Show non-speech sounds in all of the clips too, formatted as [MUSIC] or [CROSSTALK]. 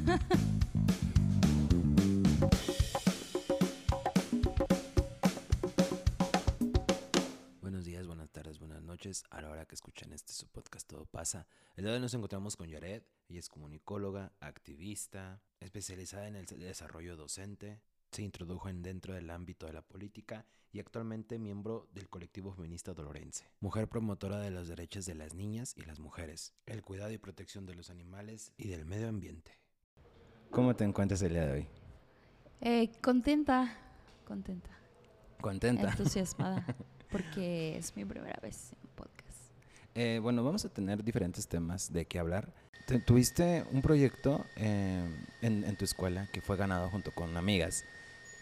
[LAUGHS] Buenos días, buenas tardes, buenas noches. A la hora que escuchan este su podcast Todo pasa. El día de hoy nos encontramos con Yared. Ella es comunicóloga, activista, especializada en el desarrollo docente. Se introdujo en dentro del ámbito de la política y actualmente miembro del colectivo feminista Dolorense. Mujer promotora de los derechos de las niñas y las mujeres, el cuidado y protección de los animales y del medio ambiente. ¿Cómo te encuentras el día de hoy? Eh, contenta, contenta, ¿Contenta? entusiasmada, [LAUGHS] porque es mi primera vez en podcast. Eh, bueno, vamos a tener diferentes temas de qué hablar. Te- tuviste un proyecto eh, en, en tu escuela que fue ganado junto con amigas,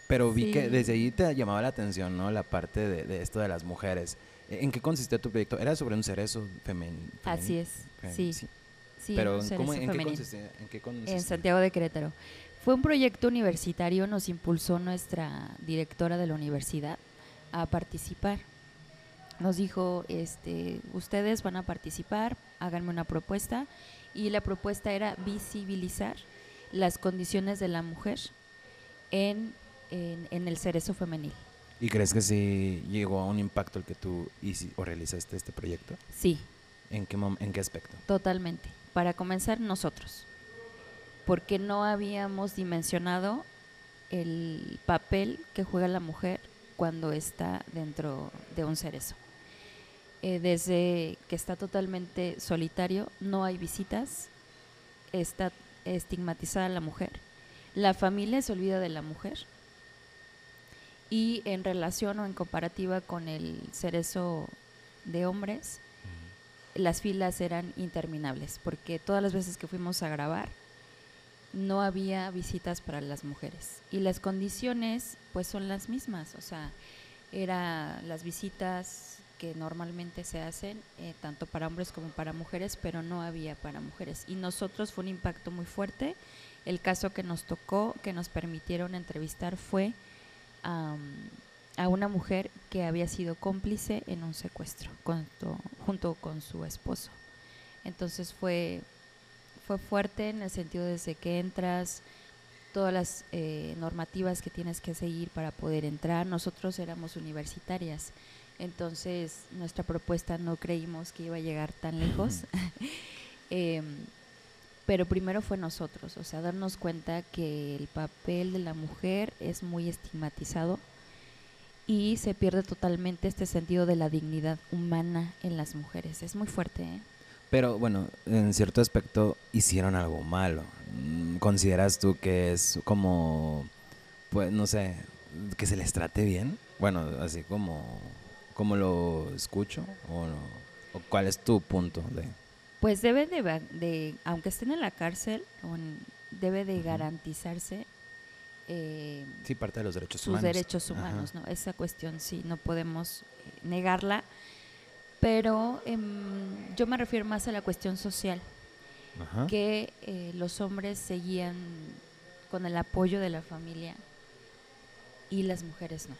pero vi que desde ahí te llamaba la atención, ¿no? La parte de, de esto de las mujeres. ¿En qué consistía tu proyecto? ¿Era sobre un cerezo femen- femenino? Así es, sí, Pero ¿cómo- cerezo ¿en, qué consistía, ¿en qué consistía? En Santiago de Querétaro. Fue un proyecto universitario, nos impulsó nuestra directora de la universidad a participar. Nos dijo, este, ustedes van a participar, háganme una propuesta. Y la propuesta era visibilizar las condiciones de la mujer en, en, en el cerezo femenil. ¿Y crees que sí llegó a un impacto el que tú hici- o realizaste este proyecto? Sí, ¿En qué, en qué aspecto? Totalmente. Para comenzar, nosotros. Porque no habíamos dimensionado el papel que juega la mujer cuando está dentro de un cerezo. Eh, desde que está totalmente solitario, no hay visitas, está estigmatizada la mujer, la familia se olvida de la mujer y en relación o en comparativa con el cerezo de hombres, las filas eran interminables, porque todas las veces que fuimos a grabar no había visitas para las mujeres. Y las condiciones pues son las mismas, o sea, era las visitas que normalmente se hacen eh, tanto para hombres como para mujeres, pero no había para mujeres. Y nosotros fue un impacto muy fuerte. El caso que nos tocó, que nos permitieron entrevistar fue a una mujer que había sido cómplice en un secuestro junto, junto con su esposo. Entonces fue, fue fuerte en el sentido desde que entras, todas las eh, normativas que tienes que seguir para poder entrar. Nosotros éramos universitarias, entonces nuestra propuesta no creímos que iba a llegar tan lejos. [LAUGHS] Em, pero primero fue nosotros, o sea, darnos cuenta que el papel de la mujer es muy estigmatizado y se pierde totalmente este sentido de la dignidad humana en las mujeres. Es muy fuerte, ¿eh? Pero bueno, en cierto aspecto hicieron algo malo. Mm, ¿Consideras tú que es como, pues no sé, que se les trate bien? Bueno, así como, como lo escucho o, no? ¿O cuál es tu punto de? Pues debe de, de aunque estén en la cárcel, debe de garantizarse eh, Sí, parte de los derechos sus humanos. derechos Ajá. humanos, ¿no? Esa cuestión sí, no podemos eh, negarla, pero em, yo me refiero más a la cuestión social, Ajá. que eh, los hombres seguían con el apoyo de la familia y las mujeres no.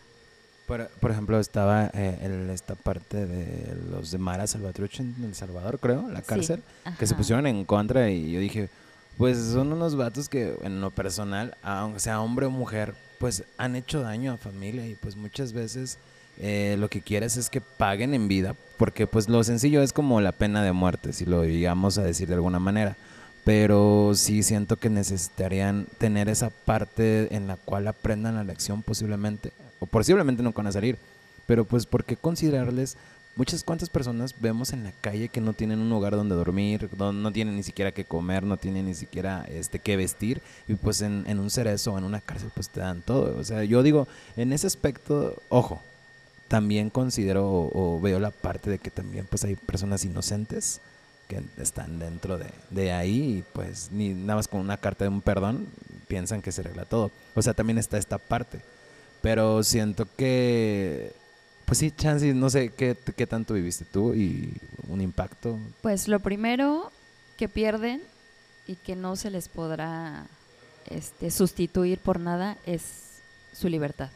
Por, por ejemplo, estaba eh, esta parte de los de Mara Salvatruch en El Salvador, creo, la Sí, cárcel. que se ajá. pusieron en contra y yo dije, pues son unos vatos que en lo personal, aunque sea hombre o mujer, pues han hecho daño a familia y pues muchas veces eh, lo que quieres es que paguen en vida, porque pues lo sencillo es como la pena de muerte, si lo digamos a decir de alguna manera. Pero sí siento que necesitarían tener esa parte en la cual aprendan la lección posiblemente, o posiblemente no van a salir, pero pues ¿por qué considerarles muchas cuantas personas vemos en la calle que no tienen un lugar donde dormir, no, no tienen ni siquiera que comer, no tienen ni siquiera este que vestir y pues en, en un cerezo en una cárcel pues te dan todo. O sea, yo digo, en ese aspecto, ojo, también considero o, o veo la parte de que también pues hay personas inocentes que están dentro de, de ahí y pues ni nada más con una carta de un perdón piensan que se arregla todo. O sea, también está esta parte. Pero siento que pues sí, Chansey, no sé ¿qué, qué tanto viviste tú y un impacto. Pues lo primero que pierden y que no se les podrá este, sustituir por nada es su libertad.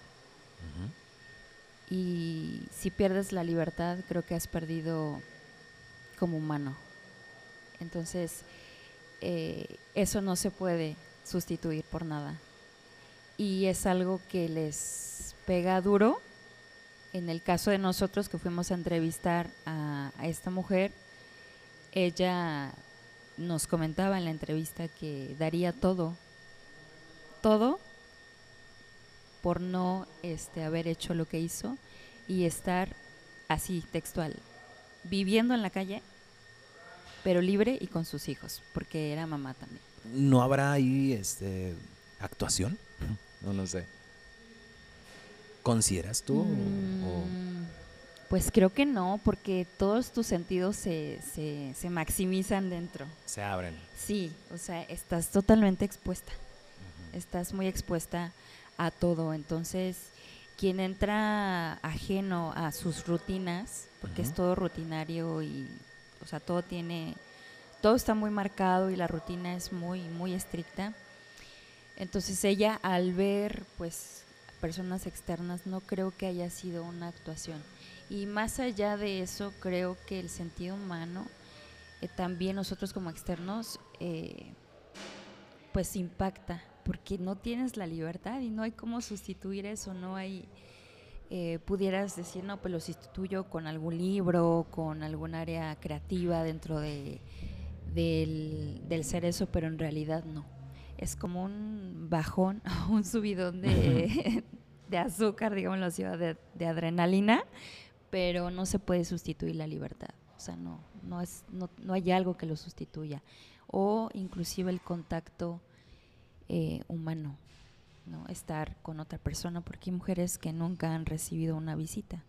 Y si pierdes la libertad, creo que has perdido como humano. Entonces, eh, eso no se puede sustituir por nada. Y es algo que les pega duro. En el caso de nosotros que fuimos a entrevistar a, esta mujer, ella nos comentaba en la entrevista que daría todo, todo por no este, haber hecho lo que hizo y estar así textual, viviendo en la calle, pero libre y con sus hijos, porque era mamá también. ¿No habrá ahí este, actuación? [LAUGHS] No, no sé. ¿Consideras tú? o- Mm, Pues creo que no, porque todos tus sentidos se, se, se maximizan dentro. se abren? Sí, o sea, estás totalmente expuesta. Estás muy expuesta a todo. Entonces, quien entra ajeno a sus rutinas, porque es todo rutinario y, o sea, todo tiene, todo está muy marcado y la rutina es muy, muy estricta. Entonces ella al ver, pues, personas externas, no creo que haya sido una actuación. Y más allá de eso, creo que el sentido humano, eh, también nosotros como externos, eh, pues impacta, porque no tienes la libertad y no hay cómo sustituir eso, no hay, eh, pudieras decir, no, pues lo sustituyo con algún libro, con algún área creativa dentro de, del, del cerezo, pero en realidad no. Es como un bajón, [LAUGHS] un subidón de, [LAUGHS] de azúcar, digámoslo así, de, de adrenalina, pero no se puede sustituir la libertad. O sea, no, no, es, no, no hay algo que lo sustituya. O inclusive el contacto eh, humano, ¿no? estar con otra persona, porque hay mujeres que nunca han recibido una visita.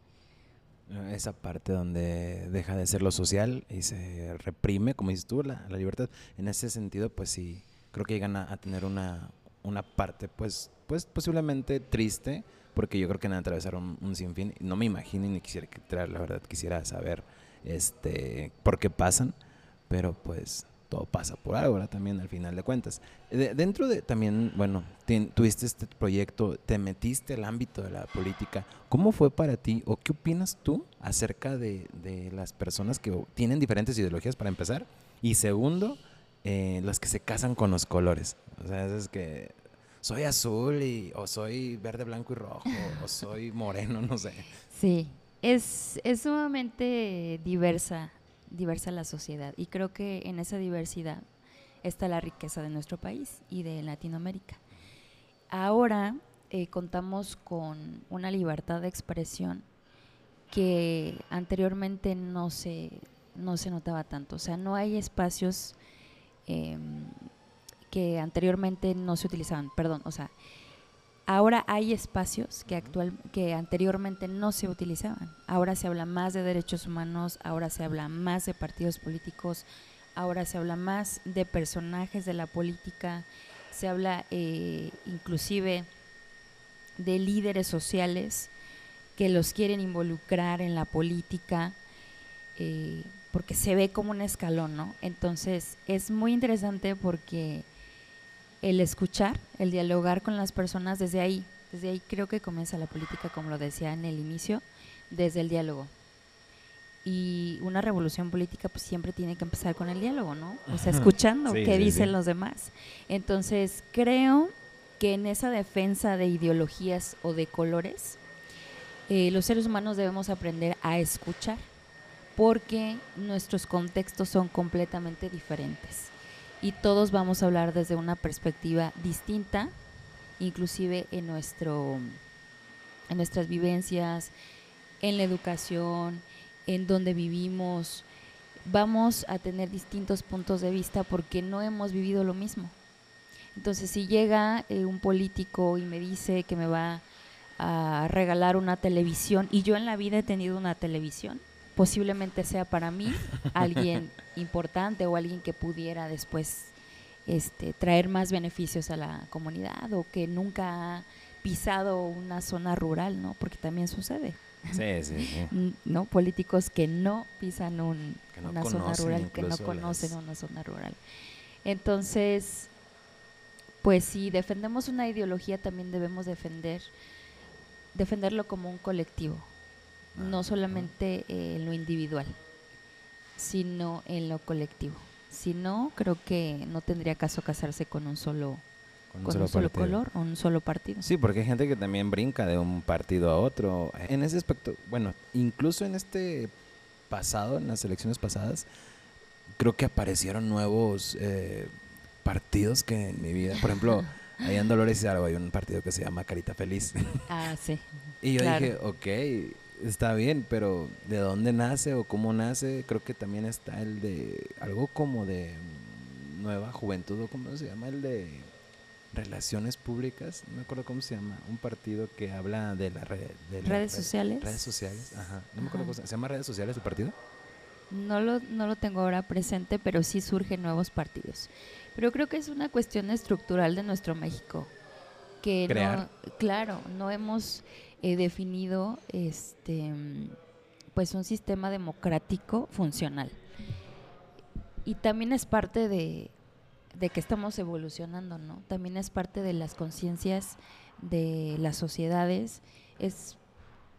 Esa parte donde deja de ser lo social y se reprime, como dices tú, la, la libertad. En ese sentido, pues sí, creo que llegan a, a tener una, una parte, pues, pues posiblemente triste, porque yo creo que van a atravesar un, un sinfín. No me imagino ni quisiera que la verdad quisiera saber este por qué pasan, pero pues todo pasa por algo, ¿verdad? También al final de cuentas. De- dentro de también, bueno, tuviste este proyecto, te metiste al ámbito de la política. ¿Cómo fue para ti o qué opinas tú acerca de, de las personas que tienen diferentes ideologías para empezar? Y segundo, eh, las que se casan con los colores. O sea, es que soy azul y, o soy verde, blanco y rojo, o soy moreno, no sé. Sí, es, es sumamente diversa, diversa la sociedad y creo que en esa diversidad está la riqueza de nuestro país y de Latinoamérica. Ahora eh, contamos con una libertad de expresión que anteriormente no se, no se notaba tanto. O sea, no hay espacios em, que anteriormente no se utilizaban. Perdón, o sea, ahora hay espacios que, actual, que anteriormente no se utilizaban. Ahora se habla más de derechos humanos, ahora se habla más de partidos políticos, ahora se habla más de personajes de la política, se habla eh, inclusive de líderes sociales que los quieren involucrar en la política, eh, porque se ve como un escalón, ¿no? Entonces es muy interesante porque el escuchar, el dialogar con las personas desde ahí, desde ahí creo que comienza la política, como lo decía en el inicio, desde el diálogo. Y una revolución política pues siempre tiene que empezar con el diálogo, ¿no? O sea, escuchando Sí, qué sí, dicen sí. los demás. Entonces, creo que en esa defensa de ideologías o de colores, eh, los seres humanos debemos aprender a escuchar, porque nuestros contextos son completamente diferentes y todos vamos a hablar desde una perspectiva distinta, inclusive en nuestro en nuestras vivencias, en la educación, en donde vivimos, vamos a tener distintos puntos de vista porque no hemos vivido lo mismo. Entonces, si llega eh, un político y me dice que me va a regalar una televisión y yo en la vida he tenido una televisión, posiblemente sea para mí alguien [LAUGHS] importante o alguien que pudiera después este, traer más beneficios a la comunidad o que nunca ha pisado una zona rural, ¿no? Porque también sucede, Sí, sí, sí. [LAUGHS] ¿no? Políticos que no pisan un- Que no una zona rural, que no conocen las- una zona rural. Entonces, pues si defendemos una ideología también debemos defender defenderlo como un colectivo, no solamente eh, en lo individual, sino en lo colectivo. Si no, creo que no tendría caso casarse con un solo con un solo color o un solo partido. Sí, porque hay gente que también brinca de un partido a otro. En ese aspecto, bueno, incluso en este pasado, en las elecciones pasadas, creo que aparecieron nuevos eh, partidos que en mi vida, por ejemplo, [LAUGHS] ahí en Dolores Hidalgo hay un partido que se llama Carita Feliz. Ah, sí. [LAUGHS] y yo dije, ok, está bien, pero ¿de dónde nace o cómo nace? Creo que también está el de algo como de nueva juventud o cómo se llama el de relaciones públicas, no me acuerdo cómo se llama, un partido que habla de la red de redes sociales. Redes sociales, ajá. No me acuerdo cómo se, llama redes sociales el partido. No lo, no lo tengo ahora presente, pero sí surgen nuevos partidos. Pero creo que es una cuestión estructural de nuestro México. Que Crear. claro, no hemos eh, definido este pues un sistema democrático funcional. Y también es parte de, de que estamos evolucionando, ¿no? También es parte de las conciencias de las sociedades, es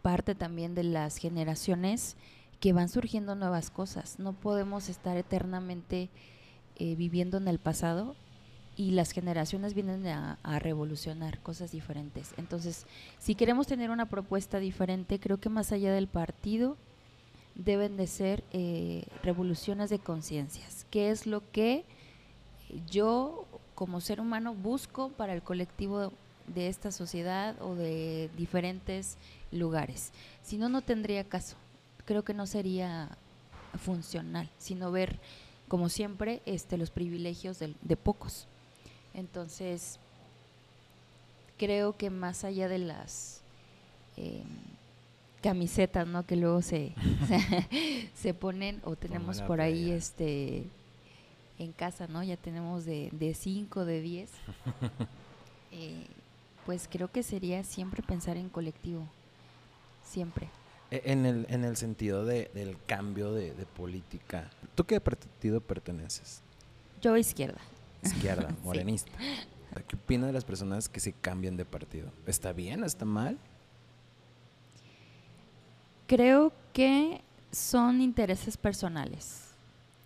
parte también de las generaciones que van surgiendo nuevas cosas. No podemos estar eternamente eh, viviendo en el pasado y las generaciones vienen a, revolucionar cosas diferentes. Entonces, si queremos tener una propuesta diferente, creo que más allá del partido deben de ser eh, revoluciones de conciencias, que es lo que yo como ser humano busco para el colectivo de esta sociedad o de diferentes lugares. Si no, no tendría caso. Creo que no sería funcional, sino ver, como siempre, este, los privilegios de, de pocos. Entonces, creo que más allá de las eh, camisetas, ¿no? Que luego se, [LAUGHS] se ponen o tenemos por ahí, este en casa, ¿no? Ya tenemos de 5, de 10. [LAUGHS] eh, pues creo que sería siempre pensar en colectivo, siempre. E, en el, en el sentido de, del cambio de, de, política, ¿tú qué partido perteneces? Yo izquierda. Izquierda, [LAUGHS] morenista. sí. ¿Qué opinas de las personas que se cambian de partido? ¿Está bien? ¿Está mal? Creo que son intereses personales.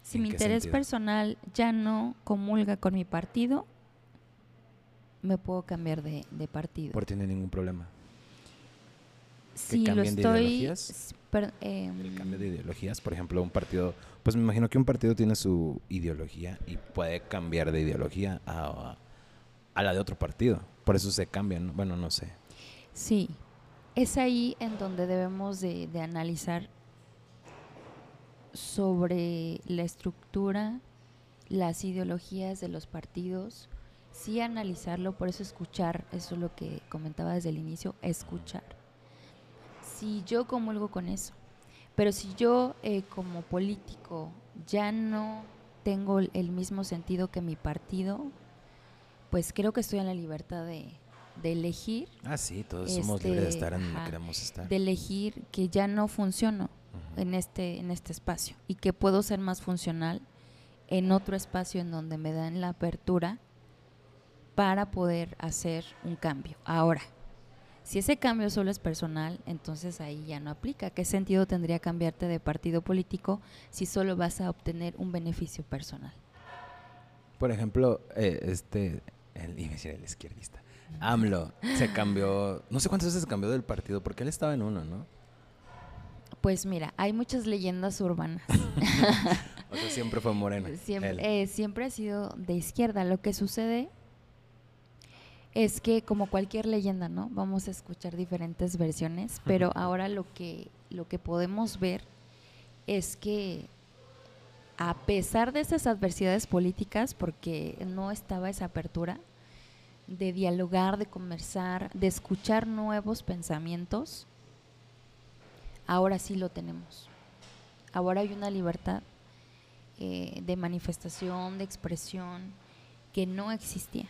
Si mi interés sentido? personal ya no comulga con mi partido, me puedo cambiar de, de partido. ¿Por tiene ningún problema? Si lo estoy... De ideologías? Per, eh, el cambio de ideologías, por ejemplo, un partido, pues me imagino que un partido tiene su ideología y puede cambiar de ideología a, a la de otro partido. Por eso se cambian, bueno, no sé. Sí, es ahí en donde debemos de, de analizar sobre la estructura, las ideologías de los partidos, sí analizarlo, por eso escuchar, eso es lo que comentaba desde el inicio, escuchar. Si yo comulgo con eso, pero si yo eh, como político ya no tengo el mismo sentido que mi partido, pues creo que estoy en la libertad de, de elegir. Ah, sí, todos este, somos libres de estar en donde queramos estar. De elegir que ya no funciono en este, en este espacio y que puedo ser más funcional en otro espacio en donde me dan la apertura para poder hacer un cambio. Ahora, si ese cambio solo es personal, entonces ahí ya no aplica. ¿Qué sentido tendría cambiarte de partido político si solo vas a obtener un beneficio personal? Por ejemplo, eh, este, el, iba a decir el izquierdista, AMLO se cambió, no sé cuántas veces se cambió del partido, porque él estaba en uno, ¿no? Pues mira, hay muchas leyendas urbanas. [LAUGHS] o sea, siempre fue moreno. Siempre, eh, siempre ha sido de izquierda. Lo que sucede es que como cualquier leyenda, ¿no? Vamos a escuchar diferentes versiones, pero ahora lo que, lo que podemos ver es que a pesar de esas adversidades políticas, porque no estaba esa apertura de dialogar, de conversar, de escuchar nuevos pensamientos, ahora sí lo tenemos. Ahora hay una libertad eh, de manifestación, de expresión, que no existía.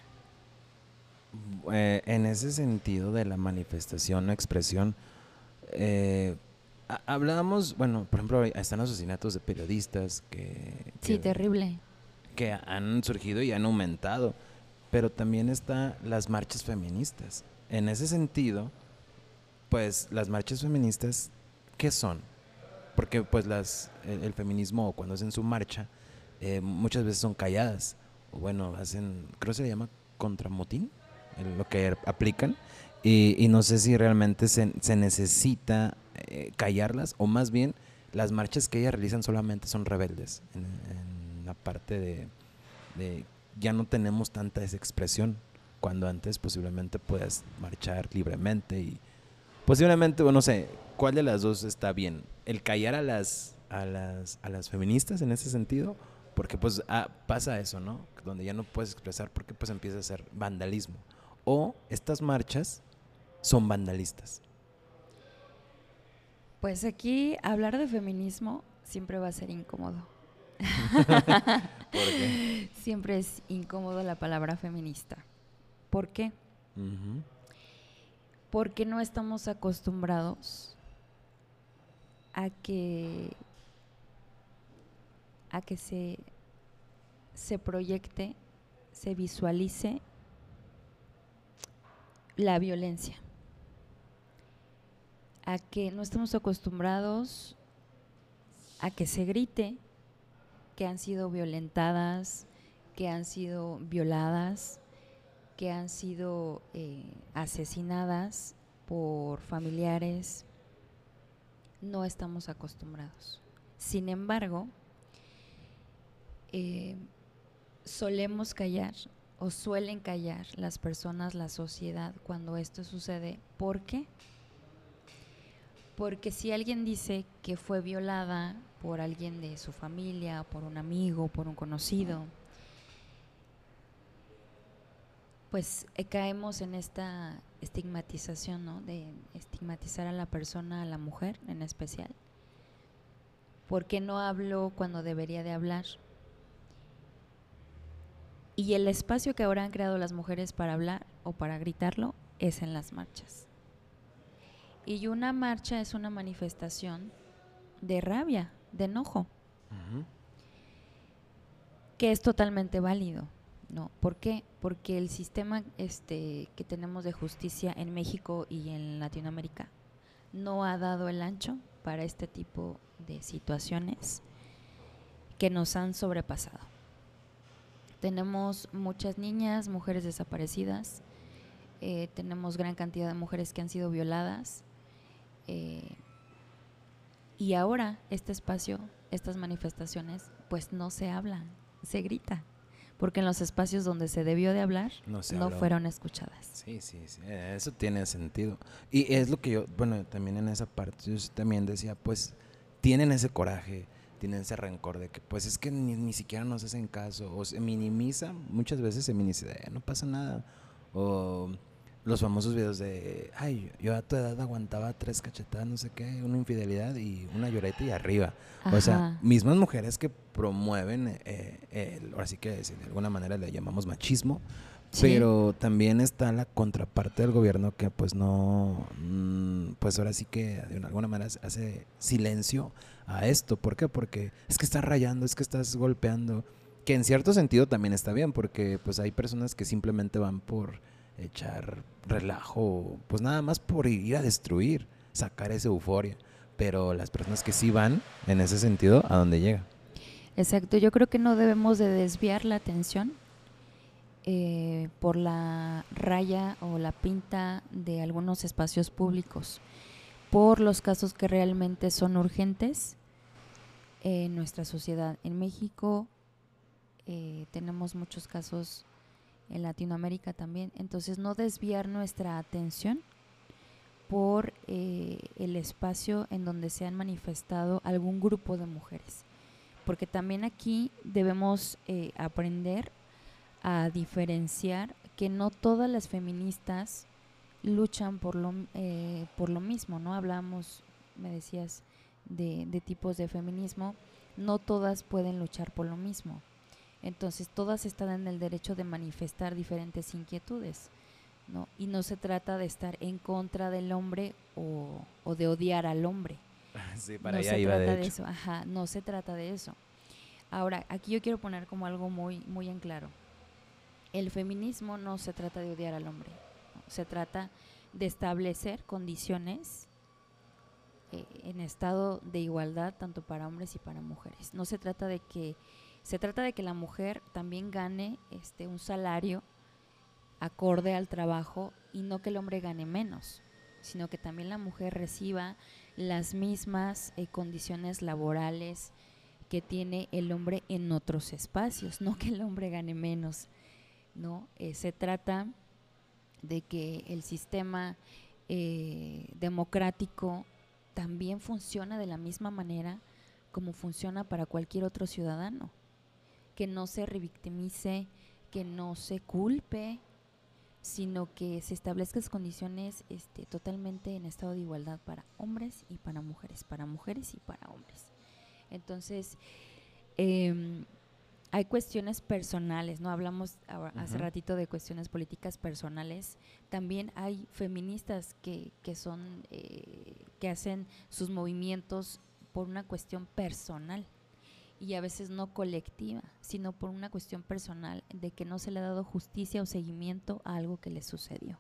Eh, en ese sentido de la manifestación o expresión, eh, hablábamos, bueno, por ejemplo, están asesinatos de periodistas que, que... Sí, terrible. Que han surgido y han aumentado, pero también están las marchas feministas. En ese sentido, pues las marchas feministas ¿qué son? Porque pues las, el, el feminismo cuando hacen su marcha, eh, muchas veces son calladas. O bueno, hacen, creo que se llama contramotín, lo que aplican, y, no sé si realmente se, se necesita eh, callarlas, o más bien las marchas que ellas realizan solamente son rebeldes, en, en la parte de, ya no tenemos tanta expresión, cuando antes posiblemente puedas marchar libremente y posiblemente, no sé, ¿cuál de las dos está bien? ¿El callar a las, a las, a las feministas en ese sentido? Porque pues ah, pasa eso, ¿no? Donde ya no puedes expresar porque pues empieza a ser vandalismo. O estas marchas son vandalistas. Pues aquí hablar de feminismo siempre va a ser incómodo. [LAUGHS] ¿Por qué? Siempre es incómodo la palabra feminista. ¿Por qué? Porque no estamos acostumbrados a que a que se se proyecte, se visualice la violencia. A que no estamos acostumbrados a que se grite que han sido violentadas, que han sido violadas, que han sido eh, asesinadas por familiares. No estamos acostumbrados. Sin embargo, eh, solemos callar o suelen callar las personas, la sociedad, cuando esto sucede. ¿Por qué? Porque si alguien dice que fue violada por alguien de su familia, por un amigo, por un conocido, pues eh, caemos en esta estigmatización, ¿no? De estigmatizar a la persona, a la mujer en especial. ¿Por qué no hablo cuando debería de hablar? Y el espacio que ahora han creado las mujeres para hablar o para gritarlo es en las marchas. Y una marcha es una manifestación de rabia, de enojo, que es totalmente válido. ¿no? ¿Por qué? Porque el sistema este, que tenemos de justicia en México y en Latinoamérica no ha dado el ancho para este tipo de situaciones que nos han sobrepasado. Tenemos muchas niñas, mujeres desaparecidas, eh, tenemos gran cantidad de mujeres que han sido violadas. eh, y ahora este espacio, estas manifestaciones, pues no se hablan, se grita, porque en los espacios donde se debió de hablar No no fueron escuchadas. Sí, sí, sí, eh, eso tiene sentido. Y es lo que yo, bueno, también en esa parte, yo también decía, pues, tienen ese coraje, tienen ese rencor de que, pues, es que ni, ni siquiera nos hacen caso, o se minimiza, muchas veces se minimiza, "Eh, no pasa nada, o los famosos videos de, ay, yo a tu edad aguantaba tres cachetadas, no sé qué, una infidelidad y una lloreta y arriba. O sea, Ajá. mismas mujeres que promueven, eh, el- ahora sí que si de alguna manera le llamamos machismo, Sí. pero también está la contraparte del gobierno que pues no, mm, pues ahora sí que de alguna manera hace silencio a esto. ¿Por qué? Porque es que estás rayando, es que estás golpeando, que en cierto sentido también está bien, porque pues hay personas que simplemente van por echar relajo, pues nada más por ir a destruir, sacar esa euforia. Pero las personas que sí van en ese sentido, ¿a dónde llega? Exacto, yo creo que no debemos de desviar la atención eh, por la raya o la pinta de algunos espacios públicos, por los casos que realmente son urgentes en nuestra sociedad. En México eh, tenemos muchos casos en Latinoamérica también, entonces no desviar nuestra atención por eh, el espacio en donde se han manifestado algún grupo de mujeres. Porque también aquí debemos eh, aprender a diferenciar que no todas las feministas luchan por lo, eh, por lo mismo, ¿no? Hablamos, me decías, de, de tipos de feminismo, no todas pueden luchar por lo mismo. Entonces, todas están en el derecho de manifestar diferentes inquietudes, ¿no? Y no se trata de estar en contra del hombre o, o de odiar al hombre [LAUGHS] Sí, no se trata de, eso, ajá, no se trata de eso. Ahora, aquí yo quiero poner como algo muy, muy en claro. El feminismo no se trata de odiar al hombre, se trata de establecer condiciones eh, en estado de igualdad tanto para hombres y para mujeres. No se trata de que se trata de que la mujer también gane este un salario acorde al trabajo y no que el hombre gane menos, sino que también la mujer reciba las mismas eh, condiciones laborales que tiene el hombre en otros espacios, no que el hombre gane menos, ¿no? Eh, se trata de que el sistema eh, democrático también funciona de la misma manera como funciona para cualquier otro ciudadano, que no se revictimice, que no se culpe, sino que se establezcan condiciones este, totalmente en estado de igualdad para hombres y para mujeres, para mujeres y para hombres. Entonces, em, hay cuestiones personales, ¿no? Hablamos hace ratito de cuestiones políticas personales. También hay feministas que, que son, eh, que hacen sus movimientos por una cuestión personal y a veces no colectiva, sino por una cuestión personal de que no se le ha dado justicia o seguimiento a algo que le sucedió.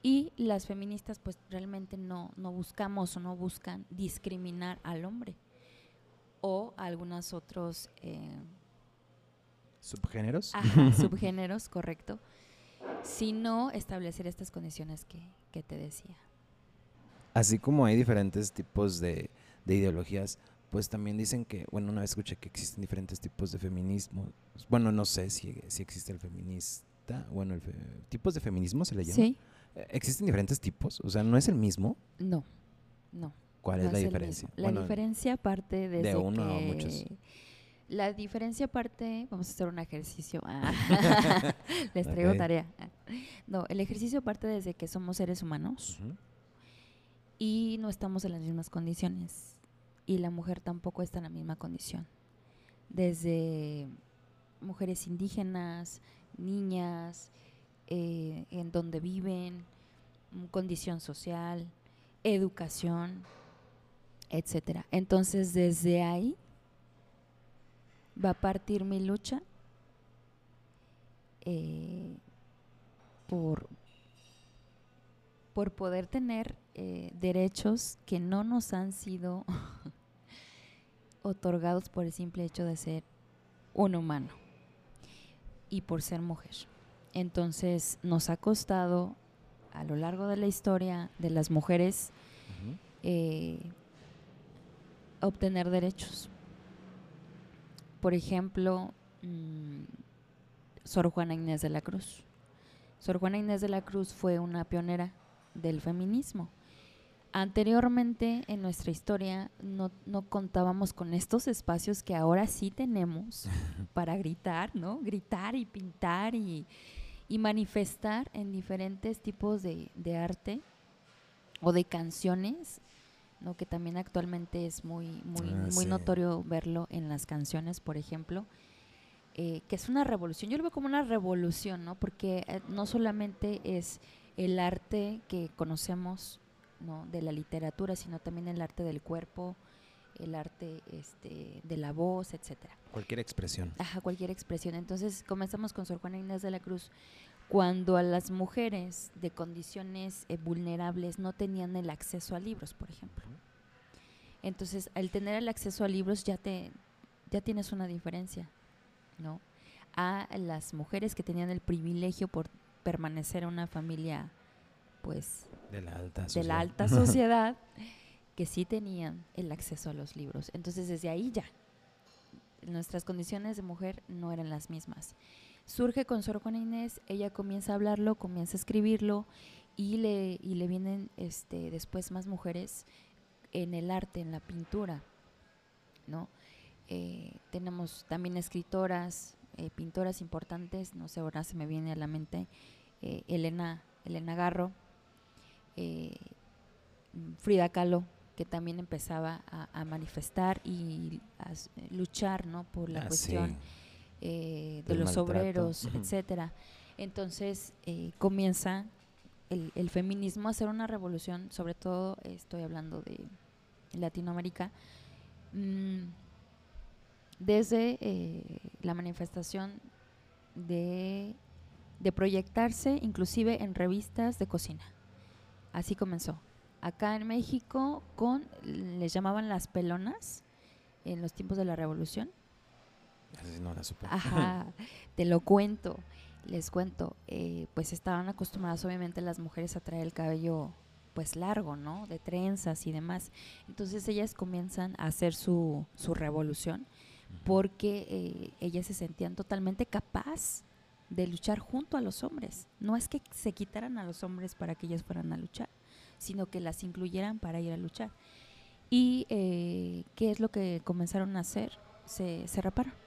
Y las feministas pues realmente no, no buscamos o no buscan discriminar al hombre o a algunos otros... Eh, ¿Subgéneros? [LAUGHS] subgéneros, correcto. Sino establecer estas condiciones que, que, te decía. Así como hay diferentes tipos de, de, ideologías, pues también dicen que, bueno, una vez escuché que existen diferentes tipos de feminismo. Bueno, no sé si, si existe el feminista, bueno, el tipos de feminismo se le llama. Sí. Eh, ¿Existen diferentes tipos? O sea, ¿no es el mismo? No, no. ¿Cuál es la diferencia? La diferencia parte desde de uno a muchos. La diferencia parte, vamos a hacer un ejercicio. Ah, [LAUGHS] les traigo tarea. No, el ejercicio parte desde que somos seres humanos y no estamos en las mismas condiciones. Y la mujer tampoco está en la misma condición. Desde mujeres indígenas, niñas, eh, en donde viven, condición social, educación, etcétera. Entonces, desde ahí va a partir mi lucha eh, por, por poder tener eh, derechos que no nos han sido [LAUGHS] otorgados por el simple hecho de ser un humano y por ser mujer. Entonces nos ha costado a lo largo de la historia de las mujeres eh, obtener derechos por ejemplo, mm, Sor Juana Inés de la Cruz. Sor Juana Inés de la Cruz fue una pionera del feminismo. Anteriormente en nuestra historia no, contábamos con estos espacios que ahora sí tenemos [LAUGHS] para gritar, ¿no? Gritar y pintar y, manifestar en diferentes tipos de, de arte o de canciones ¿no? que también actualmente es muy, muy, ah, muy notorio verlo en las canciones, por ejemplo, eh, que es una revolución. Yo lo veo como una revolución, ¿no? porque eh, no solamente es el arte que conocemos ¿no? de la literatura, sino también el arte del cuerpo, el arte este, de la voz, etcétera. Cualquier expresión. Ajá, cualquier expresión. Entonces comenzamos con Sor Juana Inés de la Cruz, cuando a las mujeres de condiciones eh, vulnerables no tenían el acceso a libros, por ejemplo. Entonces, al tener el acceso a libros ya te ya tienes una diferencia, ¿no? A las mujeres que tenían el privilegio por permanecer en una familia pues de la alta sociedad, de la alta [LAUGHS] sociedad que sí tenían el acceso a los libros. Entonces, desde ahí ya nuestras condiciones de mujer no eran las mismas. Surge con Sor Juana Inés, ella comienza a hablarlo, comienza a escribirlo y le, y le vienen este, después más mujeres en el arte, en la pintura, ¿no? Eh, tenemos también escritoras, eh, pintoras importantes, no sé, ahora se me viene a la mente eh, Elena, Elena Garro, Frida Kahlo, que también empezaba a, manifestar y a luchar ¿no? por la ah, cuestión eh, de los obreros, etcétera. Entonces eh, comienza el, feminismo a hacer una revolución, sobre todo estoy hablando de Latinoamérica, mm, desde eh, la manifestación de, de proyectarse inclusive en revistas de cocina. Así comenzó. Acá en México con, les llamaban las pelonas en los tiempos de la revolución no la Ajá, [LAUGHS] te lo cuento. Les cuento, eh, pues estaban acostumbradas obviamente las mujeres a traer el cabello pues largo, ¿no? De trenzas y demás. Entonces ellas comienzan a hacer su, su revolución porque eh, ellas se sentían totalmente capaz de luchar junto a los hombres. No es que se quitaran a los hombres para que ellas fueran a luchar, sino que las incluyeran para ir a luchar. ¿Y eh, qué es lo que comenzaron a hacer? Se, se raparon.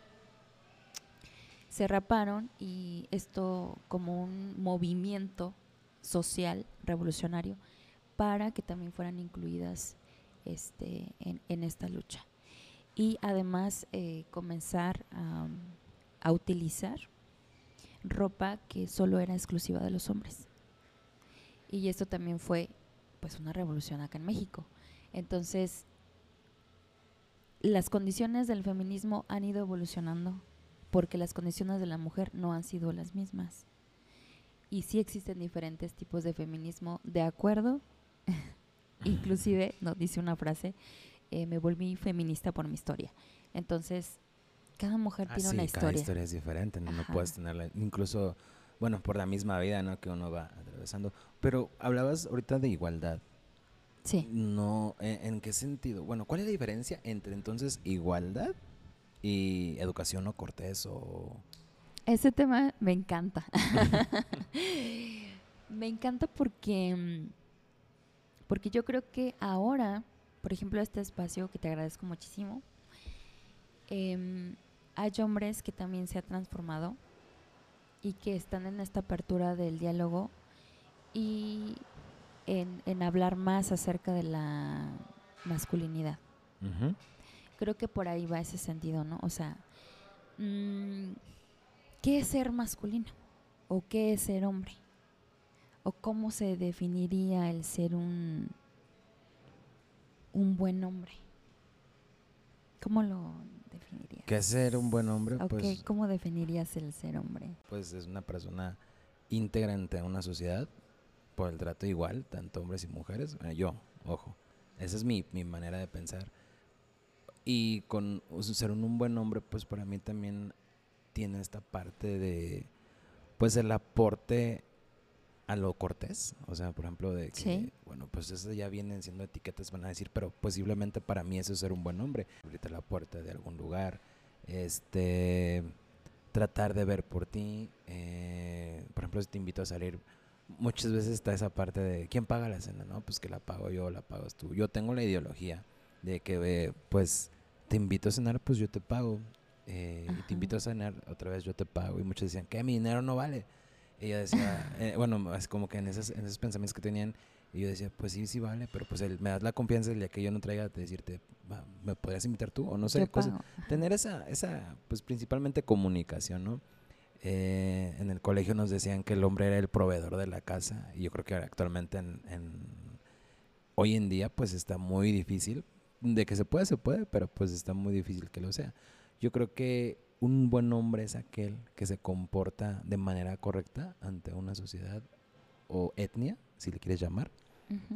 Se raparon y esto como un movimiento social revolucionario para que también fueran incluidas este, en, esta lucha. Y además eh, comenzar a utilizar ropa que solo era exclusiva de los hombres. Y esto también fue pues una revolución acá en México. Entonces, las condiciones del feminismo han ido evolucionando porque las condiciones de la mujer no han sido las mismas. Y sí existen diferentes tipos de feminismo de acuerdo. [LAUGHS] Inclusive, nos dice una frase, eh, me volví feminista por mi historia. Entonces, cada mujer tiene una historia. Cada historia es diferente, no, puedes tenerla, incluso, bueno, por la misma vida, ¿no? Que uno va atravesando. Pero hablabas ahorita de igualdad. Sí. No, ¿en, qué sentido? Bueno, ¿cuál es la diferencia entre entonces igualdad y educación o cortés o...? Ese tema me encanta. [LAUGHS] me encanta porque, mm, porque yo creo que ahora, por ejemplo, este espacio que te agradezco muchísimo, eh, hay hombres que también se ha transformado y que están en esta apertura del diálogo y en, hablar más acerca de la masculinidad. Creo que por ahí va ese sentido, ¿no? O sea, mm, ¿qué es ser masculino? ¿O qué es ser hombre? ¿O cómo se definiría el ser un, un buen hombre? ¿Cómo lo definirías? ¿Qué es ser un buen hombre? Pues, ¿cómo definirías el ser hombre? Pues es una persona íntegra ante una sociedad por el trato igual, tanto hombres y mujeres. yo, ojo, esa es mi, mi manera de pensar. Y con ser un, buen hombre, pues para mí también tiene esta parte de, pues el aporte a lo cortés, o sea, por ejemplo, de que, bueno, pues eso ya vienen siendo etiquetas, van a decir, pero posiblemente para mí eso es ser un buen hombre, abrirte la puerta de algún lugar, este, tratar de ver por ti, eh, por ejemplo, si te invito a salir, muchas veces está esa parte de, ¿quién paga la cena? No, pues que la pago yo, la pagas tú. Yo tengo la ideología de que, pues, te invito a cenar, pues yo te pago, eh, y te invito a cenar, otra vez yo te pago, y muchos decían, que mi dinero no vale ella decía, [LAUGHS] eh, bueno, es como que en esos, en esos pensamientos que tenían, y yo decía, pues sí, sí vale, pero pues me das la confianza el día que yo no traiga de decirte, ¿me podrías invitar tú? O no sé, tener esa, esa, pues principalmente comunicación, ¿no? Eh, en el colegio nos decían que el hombre era el proveedor de la casa, y yo creo que actualmente en, hoy en día pues está muy difícil, de que se puede, se puede, pero pues está muy difícil que lo sea. Yo creo que un buen hombre es aquel que se comporta de manera correcta ante una sociedad o etnia, si le quieres llamar,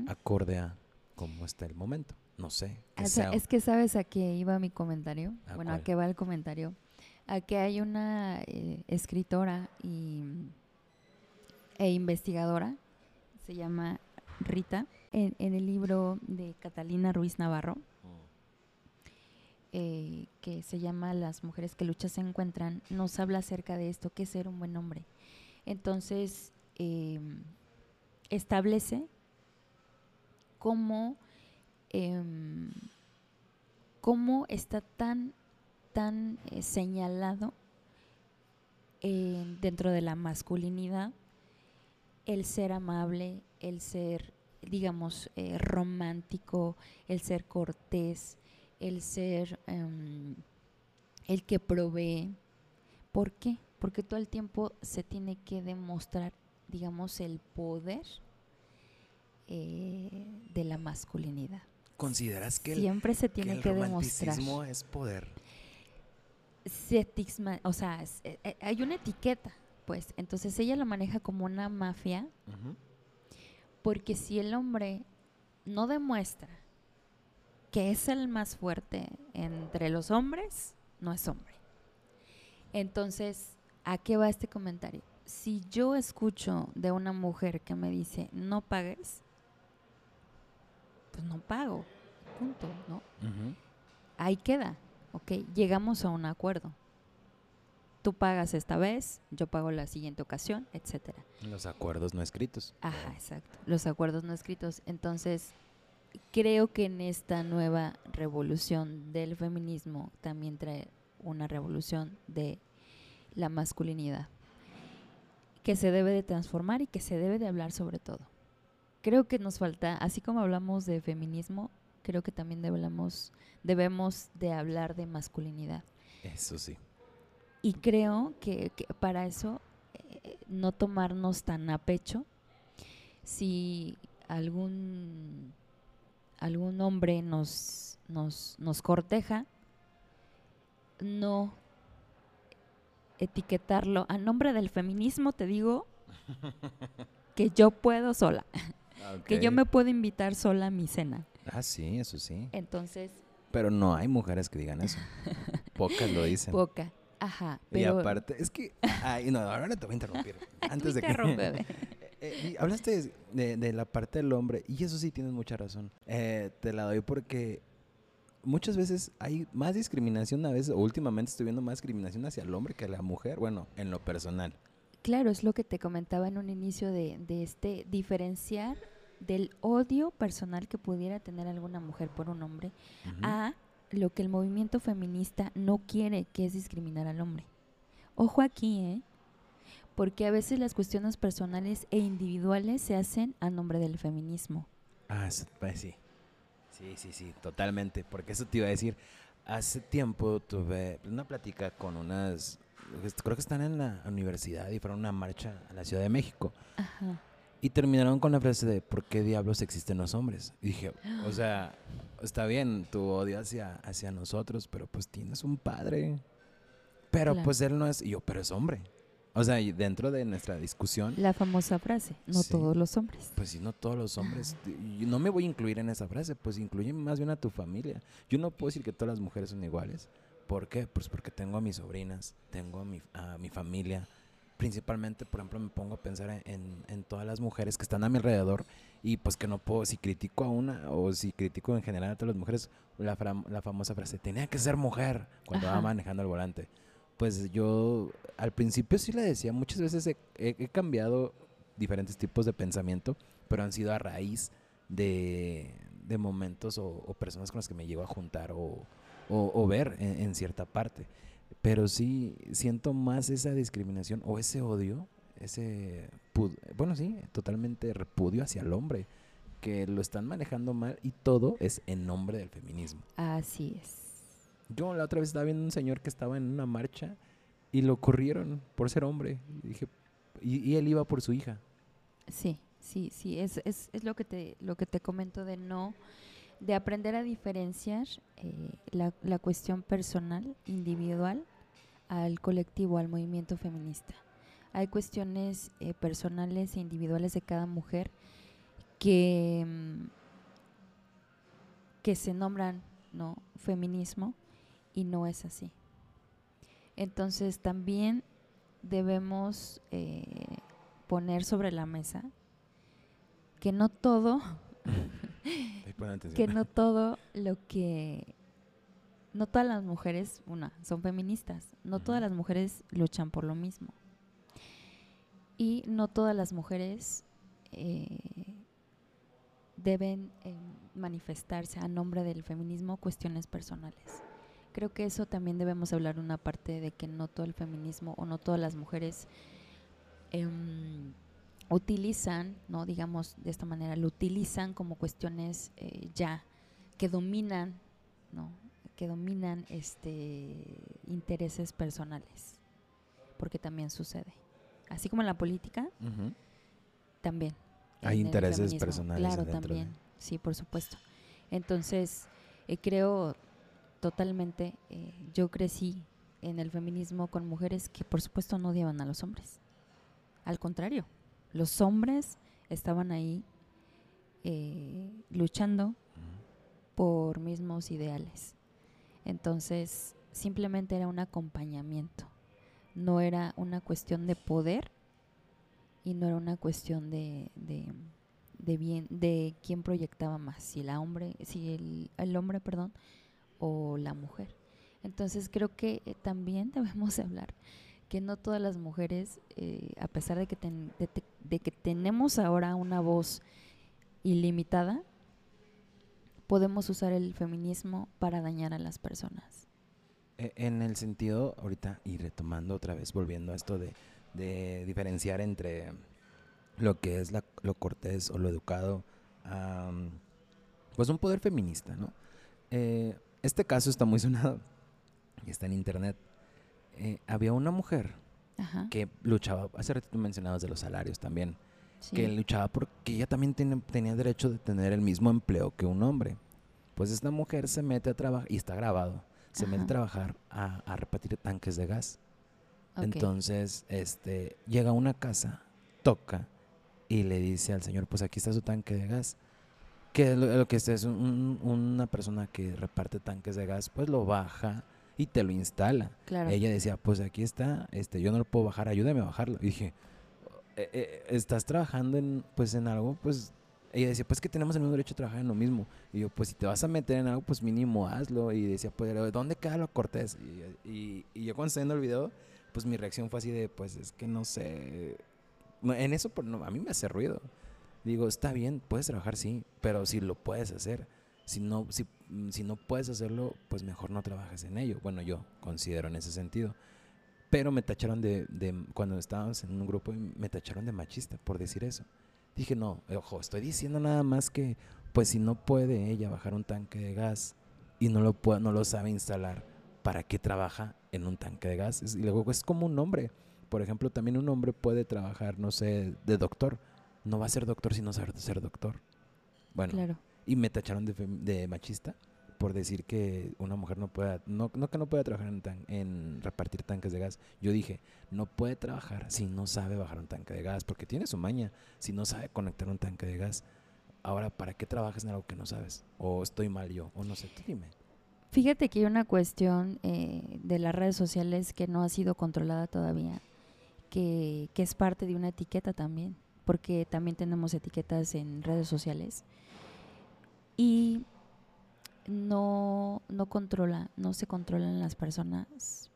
acorde a cómo está el momento. No sé. Es que sabes a qué iba mi comentario. bueno, a qué va el comentario. A que hay una eh, escritora y, e investigadora, se llama Rita, en, el libro de Catalina Ruiz Navarro eh, que se llama Las mujeres que luchas se encuentran, nos habla acerca de esto, que es ser un buen hombre. Entonces, em, establece cómo, em, cómo está tan, tan eh, señalado dentro de la masculinidad el ser amable, el ser, digamos, eh, romántico, el ser cortés, el ser em, el que provee. ¿Por qué? Porque todo el tiempo se tiene que demostrar, digamos, el poder eh, de la masculinidad. ¿Consideras que siempre se tiene que, demostrar? es poder? o sea, eh, hay una etiqueta, pues. Entonces ella lo maneja como una mafia, porque si el hombre no demuestra que es el más fuerte entre los hombres, no es hombre. Entonces, ¿a qué va este comentario? si yo escucho de una mujer que me dice no pagues, pues no pago, punto, ¿no? Ahí queda, ¿ok? Llegamos a un acuerdo. Tú pagas esta vez, yo pago la siguiente ocasión, etcétera. Los acuerdos no escritos. Ajá, exacto. Los acuerdos no escritos. Entonces, creo que en esta nueva revolución del feminismo también trae una revolución de la masculinidad que se debe de transformar y que se debe de hablar sobre todo. Creo que nos falta, así como hablamos de feminismo, creo que también debemos, debemos de hablar de masculinidad. Eso sí. Y creo que, que para eso eh, no tomarnos tan a pecho si algún algún hombre nos, nos, nos corteja, no etiquetarlo a nombre del feminismo, te digo [LAUGHS] que yo puedo sola, que yo me puedo invitar sola a mi cena. Ah, sí, eso sí. Entonces, Pero no hay mujeres que digan eso. Pocas lo dicen. [LAUGHS] poca. Ajá, y pero aparte, es que... Ay, no, ahora te voy a interrumpir. [LAUGHS] Antes de que... [LAUGHS] Eh, y hablaste de, de la parte del hombre y eso sí tienes mucha razón. Eh, te la doy porque muchas veces hay más discriminación a veces, o últimamente estoy viendo más discriminación hacia el hombre que a la mujer, bueno, en lo personal. Claro, es lo que te comentaba en un inicio de, de este diferenciar del odio personal que pudiera tener alguna mujer por un hombre Ujú. a lo que el movimiento feminista no quiere, que es discriminar al hombre. Ojo aquí, ¿eh? Porque a veces las cuestiones personales e individuales se hacen a nombre del feminismo. Ah, eso- pues sí. Sí, sí, sí, totalmente. Porque eso te iba a decir. Hace tiempo tuve una plática con unas. Creo que están en la universidad y fueron a una marcha a la Ciudad de México. Ajá. Y terminaron con la frase de ¿por qué diablos existen los hombres? Y dije, o sea, está bien tu odio hacia, hacia nosotros, pero pues tienes un padre. Pero Claro. pues él no es, y yo, pero es hombre. O sea, y dentro de nuestra discusión, La famosa frase, no Sí. todos los hombres. pues si no todos los hombres, no me voy a incluir en esa frase, pues incluye más bien a tu familia. Yo no puedo decir que todas las mujeres son iguales. ¿Por qué? Pues porque tengo a mis sobrinas, tengo a mi, a mi familia. Principalmente, por ejemplo, me pongo a pensar en- en, en todas las mujeres que están a mi alrededor y pues que no puedo, si critico a una o si critico en general a todas las mujeres, la, famosa frase, tenía que ser mujer cuando Ajá. va manejando el volante. Pues yo al principio sí le decía, muchas veces he, he- he cambiado diferentes tipos de pensamiento, pero han sido a raíz de, de momentos o, o personas con las que me llego a juntar o, o- o ver en, en cierta parte. Pero sí siento más esa discriminación o ese odio, ese, bueno, sí, totalmente repudio hacia el hombre, que lo están manejando mal y todo es en nombre del feminismo. Así es. Yo la otra vez estaba viendo un señor que estaba en una marcha y lo corrieron por ser hombre. Y dije, y, y él iba por su hija. Sí, sí, sí, es, es, es lo que te, lo que te comento de no, de aprender a diferenciar eh, la, la cuestión personal, individual, al colectivo, al movimiento feminista. Hay cuestiones eh, personales e individuales de cada mujer que, mm, que se nombran no feminismo y no es así. Entonces también debemos eh, poner sobre la mesa que no todo. Que no [LAUGHS] todo lo que no todas las mujeres, una, son feministas, no todas las mujeres luchan por lo mismo. Y no todas las mujeres eh, deben eh, manifestarse a nombre del feminismo cuestiones personales. Creo que eso también debemos hablar una parte de que no todo el feminismo o no todas las mujeres em, utilizan, no digamos de esta manera, lo utilizan como cuestiones eh, ya que dominan, no, que dominan este intereses personales, porque también sucede. Así como en la política, también. Hay intereses personales Claro, de- también. Sí, por supuesto. Entonces, eh, creo totalmente, eh, yo crecí en el feminismo con mujeres que por supuesto no odiaban a los hombres. Al contrario, los hombres estaban ahí eh, luchando por mismos ideales. Entonces, simplemente era un acompañamiento. No era una cuestión de poder y no era una cuestión de, de, de bien, de quién proyectaba más, si la hombre, si el, el hombre, perdón, o la mujer. Entonces creo que eh, también [LAUGHS] debemos de hablar que no todas las mujeres, eh, a pesar de que, ten- de, de que tenemos ahora una voz ilimitada, podemos usar el feminismo para dañar a las personas. E- En el sentido, ahorita, y retomando otra vez, volviendo a esto de, de diferenciar entre lo que es la- lo cortés o lo educado, pues un poder feminista, ¿no? Eh, este caso está muy [LAUGHS] sonado y está en internet. Eh, había una mujer Ajá. que luchaba, hace ratito mencionabas de los salarios también, sí. que luchaba porque ella también tiene- tenía derecho de tener el mismo empleo que un hombre. Pues esta mujer se mete a trabajar, y está grabado, se mete a trabajar a, a repartir tanques de gas. Entonces, este, llega a una casa, toca y le dice al señor, pues aquí está su tanque de gas. Que lo, lo que es, es un- una persona que reparte tanques de gas, pues lo baja y te lo instala. Claro. Ella decía, pues aquí está, este, yo no lo puedo bajar, ayúdame a bajarlo. Y dije, "Eh, eh, estás trabajando en, pues en algo, pues ella decía, pues que tenemos el mismo derecho a trabajar en lo mismo. Y yo, pues si te vas a meter en algo, pues mínimo hazlo. Y decía, pues, ¿dónde queda lo cortés? Y, y, y yo cuando estaba viendo el video, pues mi reacción fue así de, pues es que no sé. En eso por- no, a mí me hace ruido. Digo, está bien, puedes trabajar, sí, pero si lo puedes hacer. Si no, si, mm, si no puedes hacerlo, pues mejor no trabajes en ello. Bueno, yo considero en ese sentido. Pero me tacharon de, cuando estábamos en un grupo, me tacharon de machista por decir eso. Dije, no, ojo, estoy diciendo nada más que, pues si no puede ella bajar un tanque de gas y no lo, puede, no lo sabe instalar, ¿para qué trabaja en un tanque de gas? Y luego es como un hombre. Por ejemplo, también un hombre puede trabajar, no sé, de doctor. No va a ser doctor si no sabe ser doctor. Bueno, Claro. Y me tacharon de, de machista por decir que una mujer no pueda, no, no que no pueda trabajar en, tan- en repartir tanques de gas. Yo dije, no puede trabajar si no sabe bajar un tanque de gas, porque tiene su maña, si no sabe conectar un tanque de gas. Ahora, ¿para qué trabajas en algo que no sabes? O estoy mal yo, o no sé, tú dime. Fíjate que hay una cuestión eh, de las redes sociales que no ha sido controlada todavía, que, que es parte de una etiqueta también, porque también tenemos etiquetas en redes sociales y no, no controla, no se controlan las personas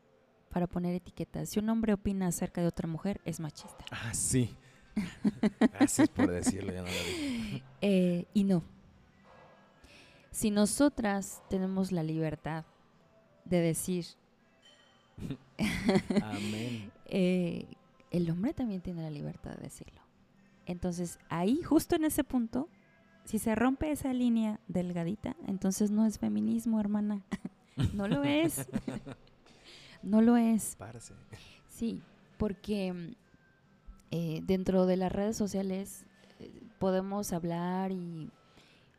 para poner etiquetas. Si un hombre opina acerca de otra mujer, es machista. Ah, sí. [LAUGHS] Gracias por decirlo, ya no lo dije. [LAUGHS] Eh, y no. Si nosotras tenemos la libertad de decir, [LAUGHS] Amén. eh, el hombre también tiene la libertad de decirlo. Entonces, ahí, justo en ese punto, si se rompe esa línea delgadita, entonces no es feminismo, hermana. [LAUGHS] no lo es. [LAUGHS] no lo es. Parce. Sí, porque eh, dentro de las redes sociales eh, podemos hablar y,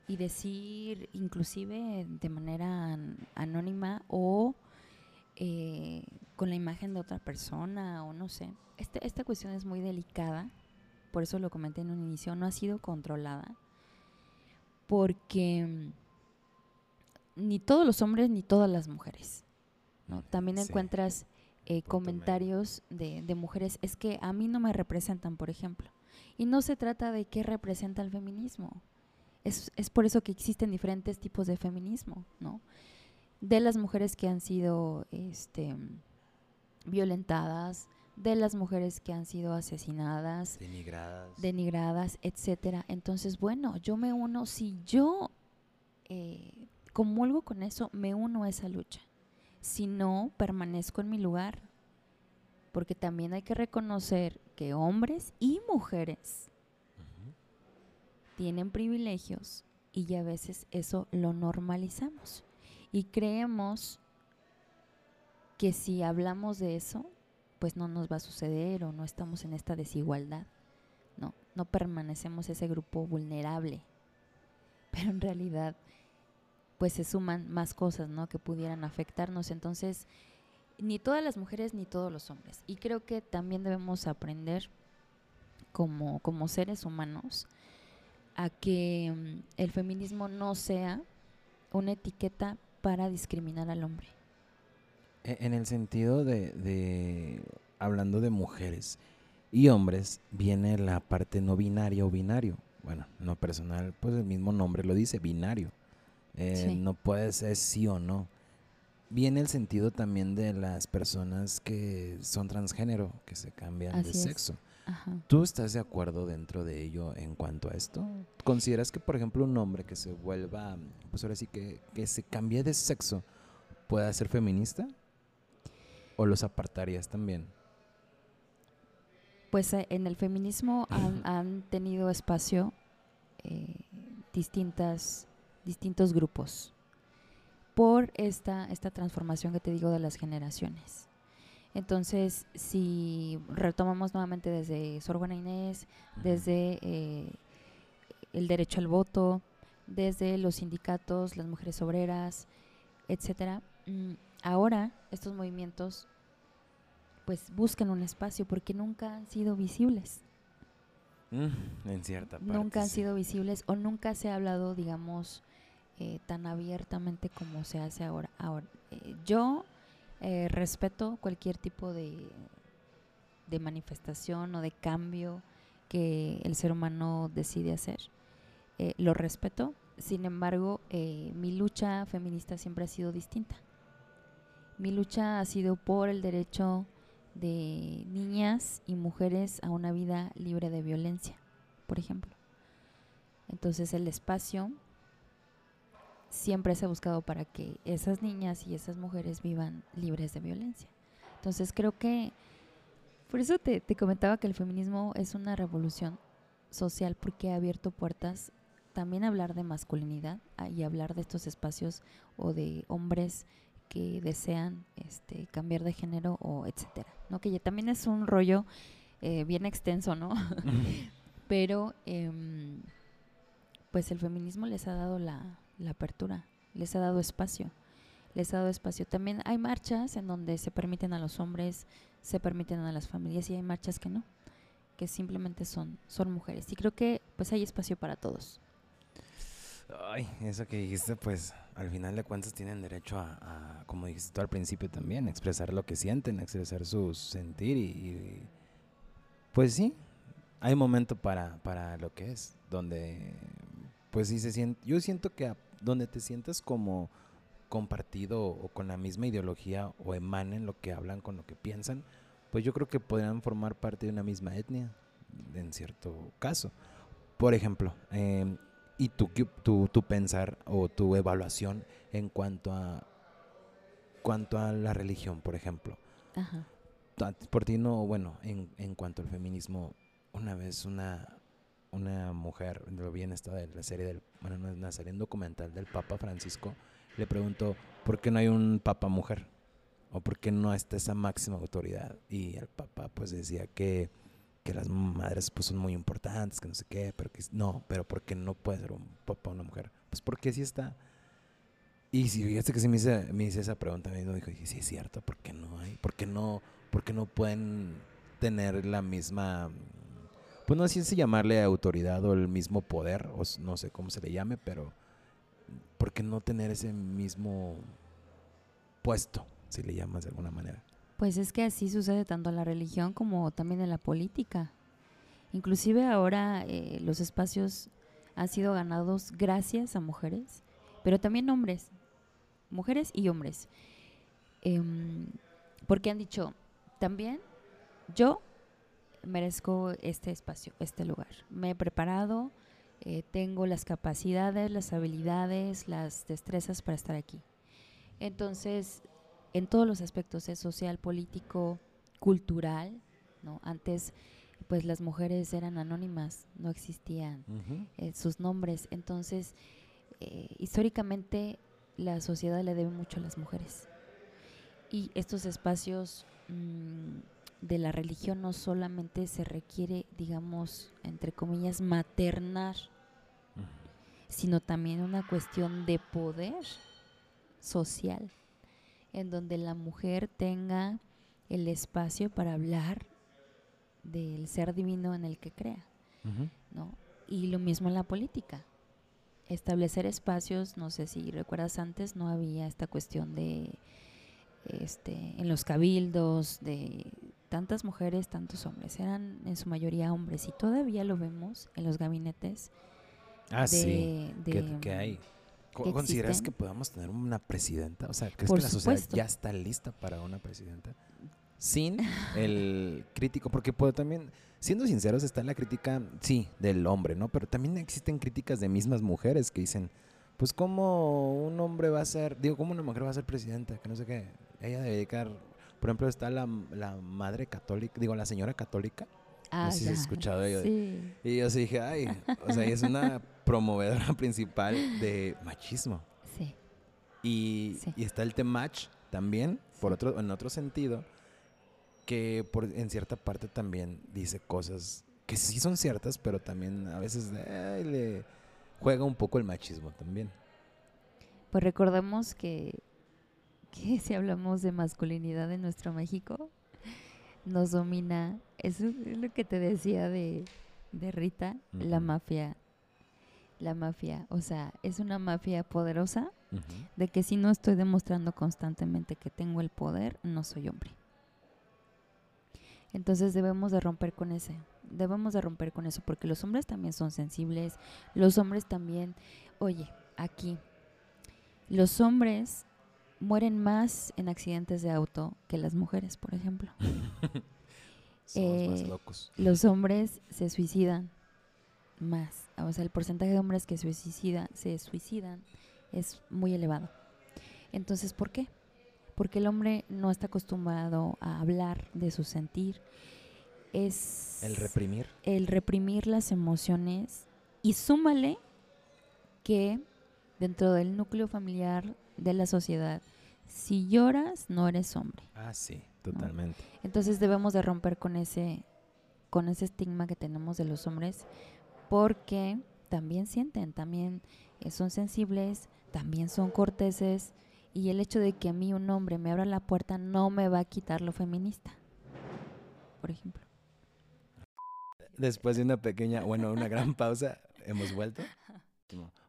y decir, inclusive de manera an- anónima o eh, con la imagen de otra persona o no sé. Este, esta cuestión es muy delicada, por eso lo comenté en un inicio, no ha sido controlada, porque mm, ni todos los hombres ni todas las mujeres. ¿no? También Sí. encuentras eh, comentarios de, de mujeres, es que a mí no me representan, por ejemplo. Y no se trata de qué representa el feminismo. Es, es por eso que existen diferentes tipos de feminismo, ¿no? De las mujeres que han sido este, violentadas, de las mujeres que han sido asesinadas, Denigradas. denigradas, etcétera. Entonces, bueno, yo me uno, si yo eh, comulgo con eso, me uno a esa lucha. Si no, permanezco en mi lugar. Porque también hay que reconocer que hombres y mujeres tienen privilegios y ya a veces eso lo normalizamos. Y creemos que si hablamos de eso, pues no nos va a suceder o no estamos en esta desigualdad. No, no permanecemos ese grupo vulnerable. [LAUGHS] Pero en realidad, pues se suman más cosas, ¿no? Que pudieran afectarnos. Entonces, ni todas las mujeres ni todos los hombres. Y creo que también debemos aprender como, como seres humanos a que mm, el feminismo no sea una etiqueta para discriminar al hombre. E- En el sentido de, de- hablando de mujeres, y hombres viene la parte no binaria o binario. Bueno, no personal, pues el mismo nombre lo dice, binario. Eh, Sí. No puede ser sí o no. Viene el sentido también de las personas que son transgénero, que se cambian de es. sexo. Ajá. ¿Tú estás de acuerdo dentro de ello en cuanto a esto? ¿Consideras que, por ejemplo, un hombre que se vuelva, pues ahora sí que, que se cambie de sexo, pueda ser feminista? ¿O los apartarías también? Pues eh, en el feminismo [LAUGHS] han, han tenido espacio eh, distintas, distintos grupos por esta, esta transformación que te digo de las generaciones. Entonces, si retomamos nuevamente desde Sor Juana Inés, desde eh, el derecho al voto, desde los sindicatos, las mujeres obreras, etcétera, mm, ahora estos movimientos pues buscan un espacio porque nunca han sido visibles. Mm, en cierta parte. nunca han sí. sido visibles o nunca se ha hablado, digamos, eh, tan abiertamente como se hace ahora. ahora eh, yo eh, respeto cualquier tipo de, de manifestación o de cambio que el ser humano decide hacer. Lo respeto, sin embargo, mi lucha feminista siempre ha sido distinta. Mi lucha ha sido por el derecho de niñas y mujeres a una vida libre de violencia, por ejemplo. Entonces el espacio siempre se ha buscado para que esas niñas y esas mujeres vivan libres de violencia. Entonces creo que, por eso te, comentaba que el feminismo es una revolución social porque ha abierto puertas también hablar de masculinidad a- y hablar de estos espacios o de hombres que desean este, cambiar de género o etcétera, ¿no? Que ya también es un rollo eh, bien extenso, ¿no? [LAUGHS] Pero em, pues el feminismo les ha dado la, la apertura, les ha dado espacio, les ha dado espacio. También hay marchas en donde se permiten a los hombres, se permiten a las familias y hay marchas que no, que simplemente son, son mujeres. Y creo que pues hay espacio para todos. Ay, eso que dijiste, pues al final de cuentas tienen derecho a, como dijiste tú al principio también, expresar lo que sienten, expresar su sentir y, pues sí, hay momento para, para lo que es, donde pues sí se siente, yo siento que donde te sientas como compartido o con la misma ideología o emanen lo que hablan con lo que piensan, pues yo creo que podrían formar parte de una misma etnia, en cierto caso. Por ejemplo, em, y tu, tu, tu pensar o tu evaluación en cuanto a cuanto a la religión, por ejemplo. Ajá. Por ti no, bueno, en, en cuanto al feminismo, una vez una, una mujer, lo vi en esta de la serie del, bueno, no es una serie, un documental del Papa Francisco, le preguntó, ¿por qué no hay un Papa mujer? ¿O por qué no está esa máxima autoridad? Y el Papa pues decía que, que las madres pues son muy importantes, que no sé qué, pero que no, pero ¿por qué no puede ser un Papa una mujer? Pues porque sí está. Y si fíjate que sí me hice, me hice esa pregunta, me dijo, dije, sí es cierto, ¿por qué no hay? ¿Por qué no, por qué no pueden tener la misma, pues no sé si llamarle autoridad o el mismo poder, o no sé cómo se le llame, pero ¿por qué no tener ese mismo puesto, si le llamas de alguna manera? Pues es que así sucede tanto en la religión como también en la política. Inclusive ahora eh, los espacios han sido ganados gracias a mujeres, pero también hombres, mujeres y hombres. Em, porque han dicho, también yo merezco este espacio, este lugar. Me he preparado, eh, tengo las capacidades, las habilidades, las destrezas para estar aquí. Entonces, en todos los aspectos, es social, político, cultural, ¿no? Antes, pues las mujeres eran anónimas, no existían eh, sus nombres. Entonces, eh, históricamente la sociedad le debe mucho a las mujeres. Y estos espacios mm, de la religión no solamente se requiere, digamos, entre comillas, maternar, sino también una cuestión de poder social, en donde la mujer tenga el espacio para hablar del ser divino en el que crea. ¿no? Y lo mismo en la política. Establecer espacios, no sé si recuerdas antes, no había esta cuestión de este, en los cabildos de tantas mujeres, tantos hombres. Eran en su mayoría hombres y todavía lo vemos en los gabinetes. Ah, de- sí. ¿Qué, de- qué hay? Que ¿Consideras existen. que podamos tener una presidenta? O sea, ¿crees Por que la sociedad supuesto. ya está lista para una presidenta? Sin el crítico, porque puedo también, siendo sinceros, está la crítica, sí, del hombre, ¿no? Pero también existen críticas de mismas mujeres que dicen, pues cómo un hombre va a ser, digo, cómo una mujer va a ser presidenta, que no sé qué. Ella debe dedicar, por ejemplo, está la, la madre católica, digo, la señora católica, Ah, sé si has escuchado de. Sí. y yo sí dije, ay, o sea, es una [LAUGHS] promovedora principal de machismo. Sí. Y, Sí. y está el temach también, por otro, en otro sentido, que por, en cierta parte también dice cosas que sí son ciertas, pero también a veces le juega un poco el machismo también. Pues recordemos que, que si hablamos de masculinidad en nuestro México, nos domina, eso es lo que te decía de, de Rita, la mafia. La mafia, o sea, es una mafia poderosa de que si no estoy demostrando constantemente que tengo el poder, no soy hombre. Entonces debemos de romper con ese, debemos de romper con eso, porque los hombres también son sensibles, los hombres también, oye, aquí, los hombres mueren más en accidentes de auto que las mujeres, por ejemplo. [LAUGHS] Somos más Eh, locos. Los hombres se suicidan más, o sea, el porcentaje de hombres que suicida, se suicidan es muy elevado. Entonces, ¿por qué? Porque el hombre no está acostumbrado a hablar de su sentir. Es El reprimir. el reprimir las emociones y súmale que dentro del núcleo familiar de la sociedad, si lloras, no eres hombre. Ah, sí, totalmente. Entonces debemos de romper con ese, con ese estigma que tenemos de los hombres, porque también sienten, también eh, son sensibles, también son corteses, y el hecho de que a mí un hombre me abra la puerta no me va a quitar lo feminista, por ejemplo. Después de una pequeña, bueno, una gran pausa, hemos vuelto.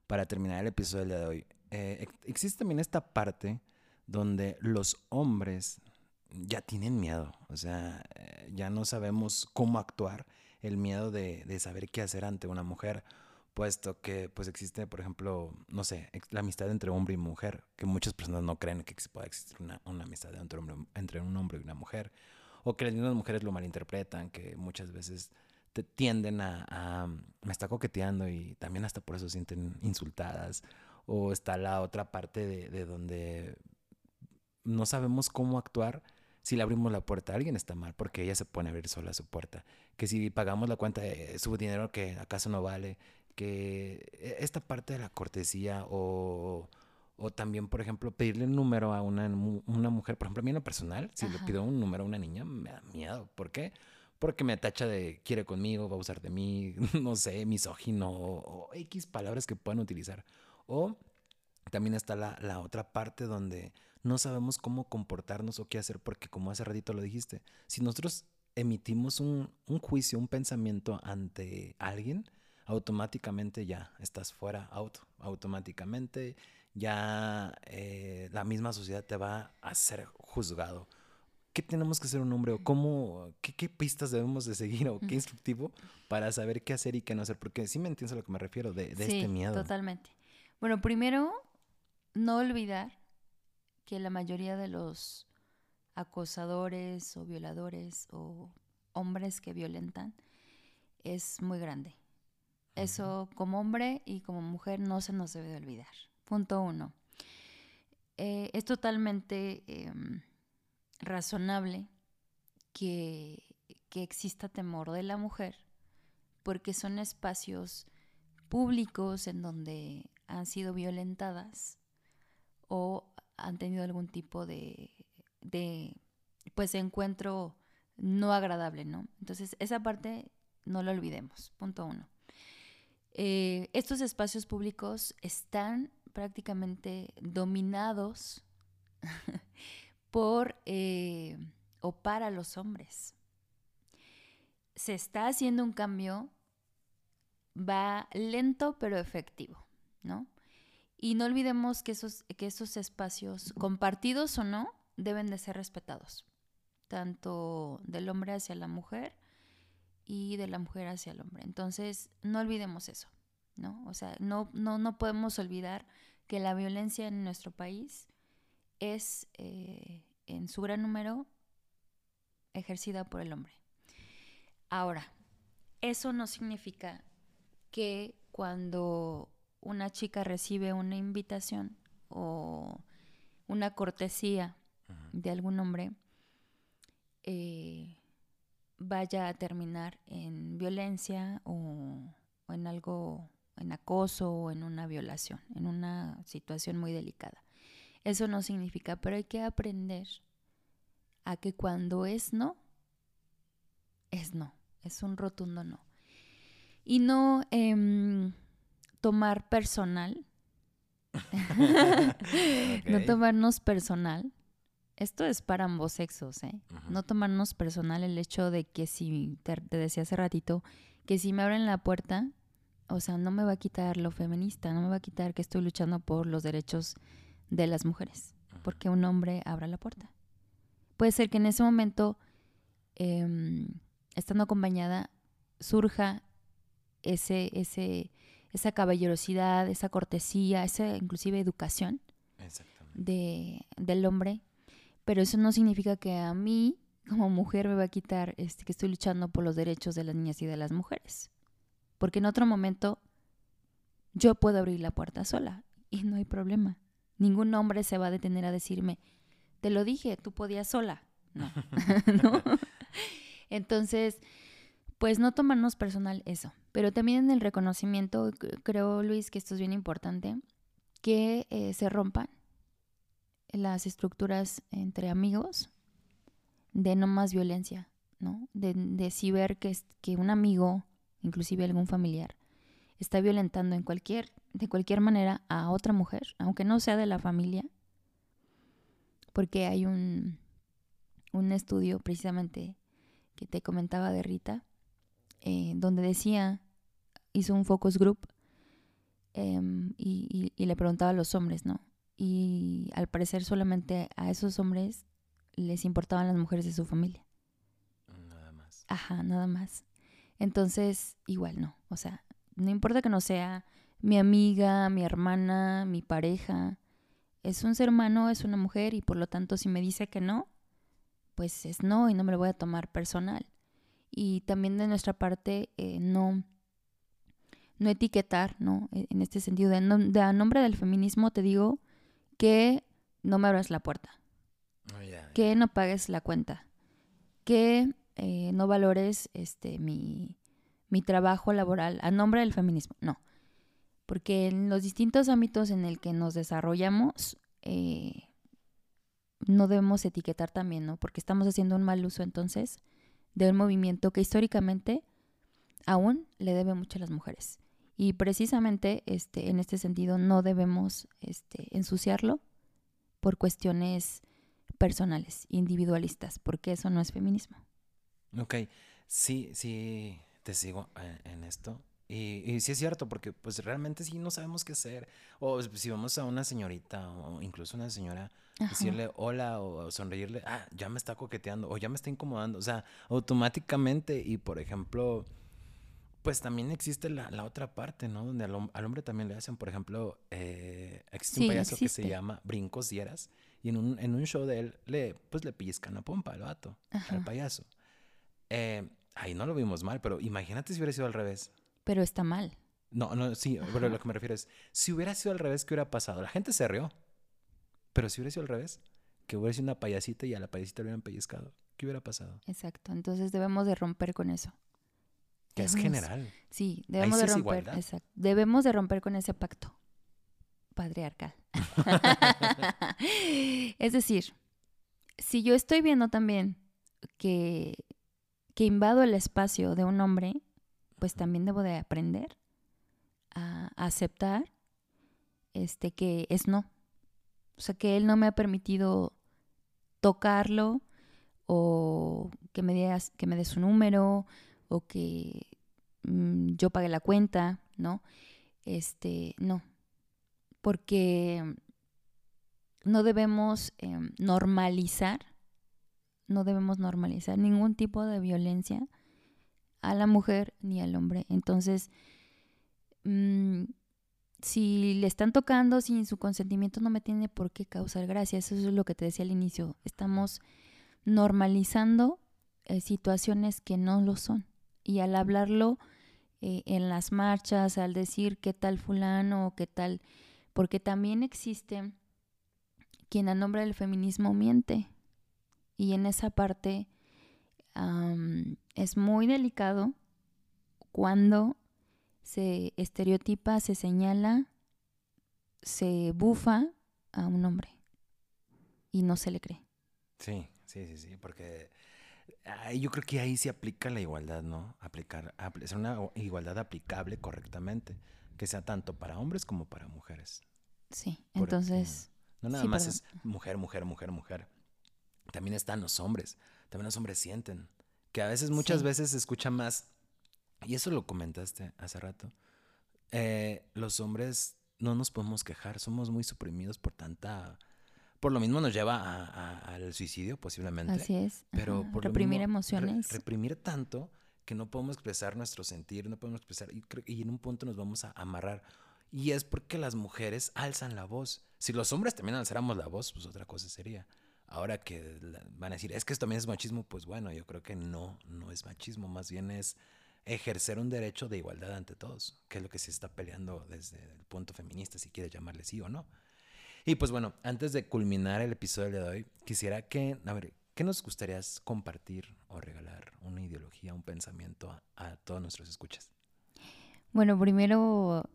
Para terminar el episodio de hoy, eh, ex- existe también esta parte donde los hombres ya tienen miedo, o sea, eh, ya no sabemos cómo actuar, el miedo de, saber qué hacer ante una mujer, puesto que pues existe, por ejemplo, no sé, la amistad entre hombre y mujer, que muchas personas no creen que pueda existir una, amistad entre, hombre, entre un hombre y una mujer, o que las mismas mujeres lo malinterpretan, que muchas veces tienden a, a- me está coqueteando y también hasta por eso sienten insultadas o está la otra parte de, de donde no sabemos cómo actuar si le abrimos la puerta a alguien está mal porque ella se pone a abrir sola su puerta que si pagamos la cuenta de su dinero que acaso no vale que e- esta parte de la cortesía o o también, por ejemplo, pedirle un número a una, una mujer. Por ejemplo, a mí en lo personal, si le pido un número a una niña, me da miedo. ¿Por qué? Porque me tacha de quiere conmigo, va a usar de mí, [LAUGHS] no sé, misógino o, o X palabras que puedan utilizar. O también está la, la otra parte donde no sabemos cómo comportarnos o qué hacer, porque como hace ratito lo dijiste, si nosotros emitimos un, un juicio, un pensamiento ante alguien, automáticamente ya estás fuera, auto, automáticamente ya eh, la misma sociedad te va a ser juzgado. ¿Qué tenemos que hacer un hombre o cómo, qué, qué pistas debemos de seguir o qué instructivo para saber qué hacer y qué no hacer? Porque sí me entiendes a lo que me refiero, de, de sí, este miedo. totalmente. Bueno, primero, no olvidar que la mayoría de los acosadores o violadores o hombres que violentan es muy grande. Eso como hombre y como mujer no se nos debe de olvidar. Punto uno. Eh, es totalmente em, razonable que, que exista temor de la mujer porque son espacios públicos en donde han sido violentadas o han tenido algún tipo de, de pues encuentro no agradable, ¿no? Entonces, esa parte no la olvidemos, punto uno. Eh, estos espacios públicos están prácticamente dominados [LAUGHS] por eh, o para los hombres. Se está haciendo un cambio, va lento pero efectivo, Y no olvidemos que esos, que esos espacios, compartidos o no, deben de ser respetados, tanto del hombre hacia la mujer y de la mujer hacia el hombre. Entonces, no olvidemos eso, ¿no? O sea, no, no, no podemos olvidar que la violencia en nuestro país es, eh, en su gran número, ejercida por el hombre. Ahora, eso no significa que cuando una chica recibe una invitación o una cortesía de algún hombre, eh, vaya a terminar en violencia o, en algo, en acoso o en una violación, en una situación muy delicada. Eso no significa, pero hay que aprender a que cuando es no, es no, es un rotundo no. Y no em, tomar personal, [LAUGHS] no tomarnos personal. Esto es para ambos sexos, ¿eh? No tomarnos personal el hecho de que si, te, decía hace ratito, que si me abren la puerta, o sea, no me va a quitar lo feminista, no me va a quitar que estoy luchando por los derechos de las mujeres, porque un hombre abra la puerta. Puede ser que en ese momento, em, estando acompañada, surja ese, ese, esa caballerosidad, esa cortesía, esa inclusive educación de, del hombre pero eso no significa que a mí, como mujer, me va a quitar este, que estoy luchando por los derechos de las niñas y de las mujeres. Porque en otro momento yo puedo abrir la puerta sola y no hay problema. Ningún hombre se va a detener a decirme, te lo dije, tú podías sola. No. [LAUGHS] ¿No? [LAUGHS] Entonces, pues no tomarnos personal eso. Pero también en el reconocimiento, creo, Luis, que esto es bien importante, que eh, se rompan las estructuras entre amigos de no más violencia, ¿no? De, de si ver que, que un amigo, inclusive algún familiar, está violentando en cualquier, de cualquier manera a otra mujer, aunque no sea de la familia, porque hay un, un estudio precisamente que te comentaba de Rita, eh, donde decía, hizo un focus group em, y, y, le preguntaba a los hombres, ¿no? y al parecer solamente a esos hombres les importaban las mujeres de su familia. Nada más. Ajá, nada más. Entonces, igual no. O sea, no importa que no sea mi amiga, mi hermana, mi pareja. Es un ser humano, es una mujer y por lo tanto si me dice que no, pues es no y no me lo voy a tomar personal. Y también de nuestra parte, eh, no, no etiquetar, ¿no? E, en este sentido, de, de a nombre del feminismo te digo que no me abras la puerta, oh, que no pagues la cuenta, que eh, no valores este, mi, mi trabajo laboral a nombre del feminismo. No, porque en los distintos ámbitos en el que nos desarrollamos, eh, no debemos etiquetar también, ¿no? Porque estamos haciendo un mal uso entonces de un movimiento que históricamente aún le debe mucho a las mujeres. Y precisamente este, en este sentido no debemos este, ensuciarlo por cuestiones personales, individualistas, porque eso no es feminismo. Ok, sí, sí, te sigo en, esto. Y, y, sí es cierto, porque pues realmente sí no sabemos qué hacer. O si vamos a una señorita o incluso una señora, decirle hola o sonreírle, ah, ya me está coqueteando o ya me está incomodando. O sea, automáticamente y por ejemplo pues también existe la, la, otra parte, ¿no? Donde al, al, hombre también le hacen, por ejemplo, eh, existe un payaso que se llama Brincos Dieras y en un, en un show de él le, pues le pellizcan la pompa al vato, al payaso. Eh, ahí no lo vimos mal, pero imagínate si hubiera sido al revés. Pero está mal. No, no, sí, pero lo que me refiero es, si hubiera sido al revés, ¿qué hubiera pasado? La gente se rió, pero si hubiera sido al revés, que hubiera sido una payasita y a la payasita le hubieran pellizcado, ¿qué hubiera pasado? Exacto, entonces debemos de romper con eso. Que es general. Sí, debemos de romper. Exacto. Debemos de romper con ese pacto patriarcal. [LAUGHS] es decir, si yo estoy viendo también que, que invado el espacio de un hombre, pues también debo de aprender a, aceptar este que es no. O sea, que él no me ha permitido tocarlo o que me, des, que me dé su número o que mm, yo pague la cuenta, ¿no? Este, no. Porque no debemos em, normalizar, no debemos normalizar ningún tipo de violencia a la mujer ni al hombre. Entonces, mm, si le están tocando sin su consentimiento no me tiene por qué causar gracia. Eso es lo que te decía al inicio. Estamos normalizando eh, situaciones que no lo son. Y al hablarlo eh, en las marchas, al decir qué tal fulano o qué tal, porque también existe quien a nombre del feminismo miente. Y en esa parte es muy delicado cuando se estereotipa, se señala, se bufa a un hombre y no se le cree. Sí, sí, sí, sí, porque yo creo que ahí se aplica la igualdad, ¿no? Aplicar, es una igualdad aplicable correctamente, que sea tanto para hombres como para mujeres. Sí, entonces... No nada más es mujer, mujer, mujer, mujer. También están los hombres. También los hombres sienten. Que a veces, muchas veces se escucha más. Y eso lo comentaste hace rato. Eh, los hombres no nos podemos quejar. Somos muy suprimidos por tanta. Por lo mismo nos lleva al suicidio, posiblemente. Así es. Pero por reprimir emociones. reprimir tanto que no podemos expresar nuestro sentir, no podemos expresar. Y, y en un punto nos vamos a amarrar. Y es porque las mujeres alzan la voz. Si los hombres también alzáramos la voz, pues otra cosa sería. Ahora que van a decir, es que esto también es machismo, pues bueno, yo creo que no, no es machismo, más bien es ejercer un derecho de igualdad ante todos, que es lo que se está peleando desde el punto feminista, si quieres llamarle sí o no. Y pues bueno, antes de culminar el episodio de hoy, quisiera que, a ver, ¿qué nos gustaría compartir o regalar una ideología, un pensamiento a, a todos nuestros escuchas? Bueno, primero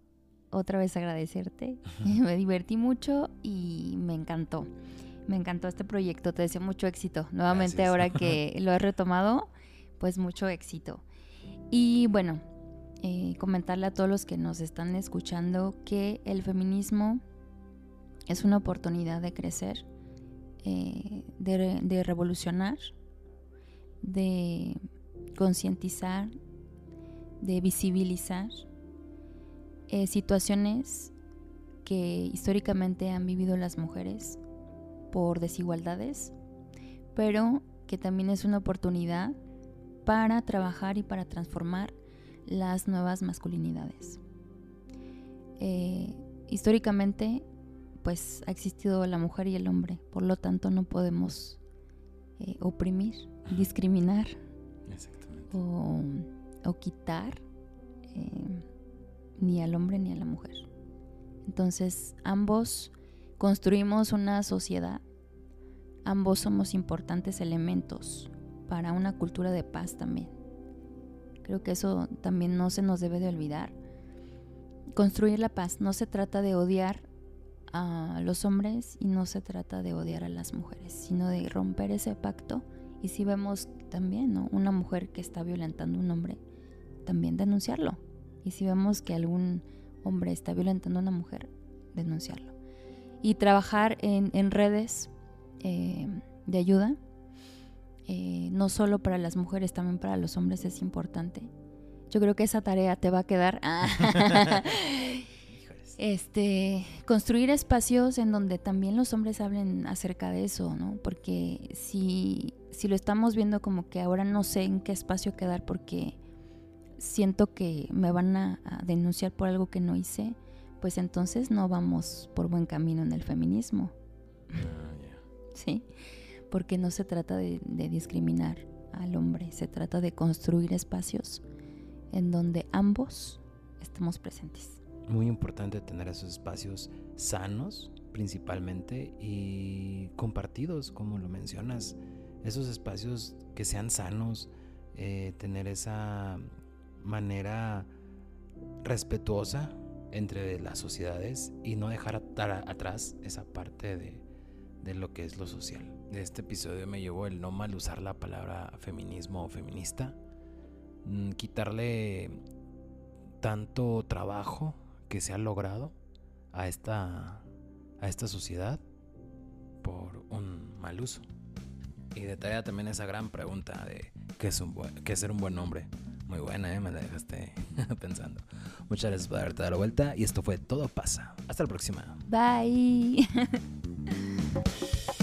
otra vez agradecerte. [LAUGHS] me divertí mucho y me encantó. Me encantó este proyecto. Te deseo mucho éxito. Nuevamente ahora [LAUGHS] que lo he retomado, pues mucho éxito. Y bueno, eh, comentarle a todos los que nos están escuchando que el feminismo es una oportunidad de crecer, eh, de revolucionar, de concientizar, de visibilizar eh, situaciones que históricamente han vivido las mujeres por desigualdades, pero que también es una oportunidad para trabajar y para transformar las nuevas masculinidades. Eh, históricamente, pues ha existido la mujer y el hombre, por lo tanto no podemos eh, oprimir, discriminar o, quitar ni al hombre ni a la mujer. Entonces, ambos construimos una sociedad, ambos somos importantes elementos para una cultura de paz también. Creo que eso también no se nos debe de olvidar. Construir la paz no se trata de odiar a los hombres y no se trata de odiar a las mujeres, sino de romper ese pacto. Y si vemos también una mujer que está violentando a un hombre, también denunciarlo y si vemos que algún hombre está violentando a una mujer, denunciarlo. Y trabajar en, redes eh, de ayuda, eh, no solo para las mujeres, también para los hombres es importante. Yo creo que esa tarea te va a quedar. [LAUGHS] [LAUGHS] este, construir espacios en donde también los hombres hablen acerca de eso, ¿no? Porque si, si lo estamos viendo como que ahora no sé en qué espacio quedar porque siento que me van a, denunciar por algo que no hice, pues entonces no vamos por buen camino en el feminismo. Ah, sí, porque no se trata de, discriminar al hombre, se trata de construir espacios en donde ambos estemos presentes. Muy importante tener esos espacios sanos principalmente y compartidos, como lo mencionas, esos espacios que sean sanos, eh, tener esa manera respetuosa entre las sociedades y no dejar atrás esa parte de, lo que es lo social. De este episodio me llevó el no mal usar la palabra feminismo o feminista, mm, quitarle tanto trabajo que se ha logrado a esta, a esta sociedad por un mal uso. Y de tarea también esa gran pregunta de qué es, un qué es ser un buen hombre. Muy buena, ¿eh? me la dejaste [LAUGHS] pensando. Muchas gracias por haberte dado la vuelta y esto fue Todo pasa. Hasta la próxima. Bye. [LAUGHS]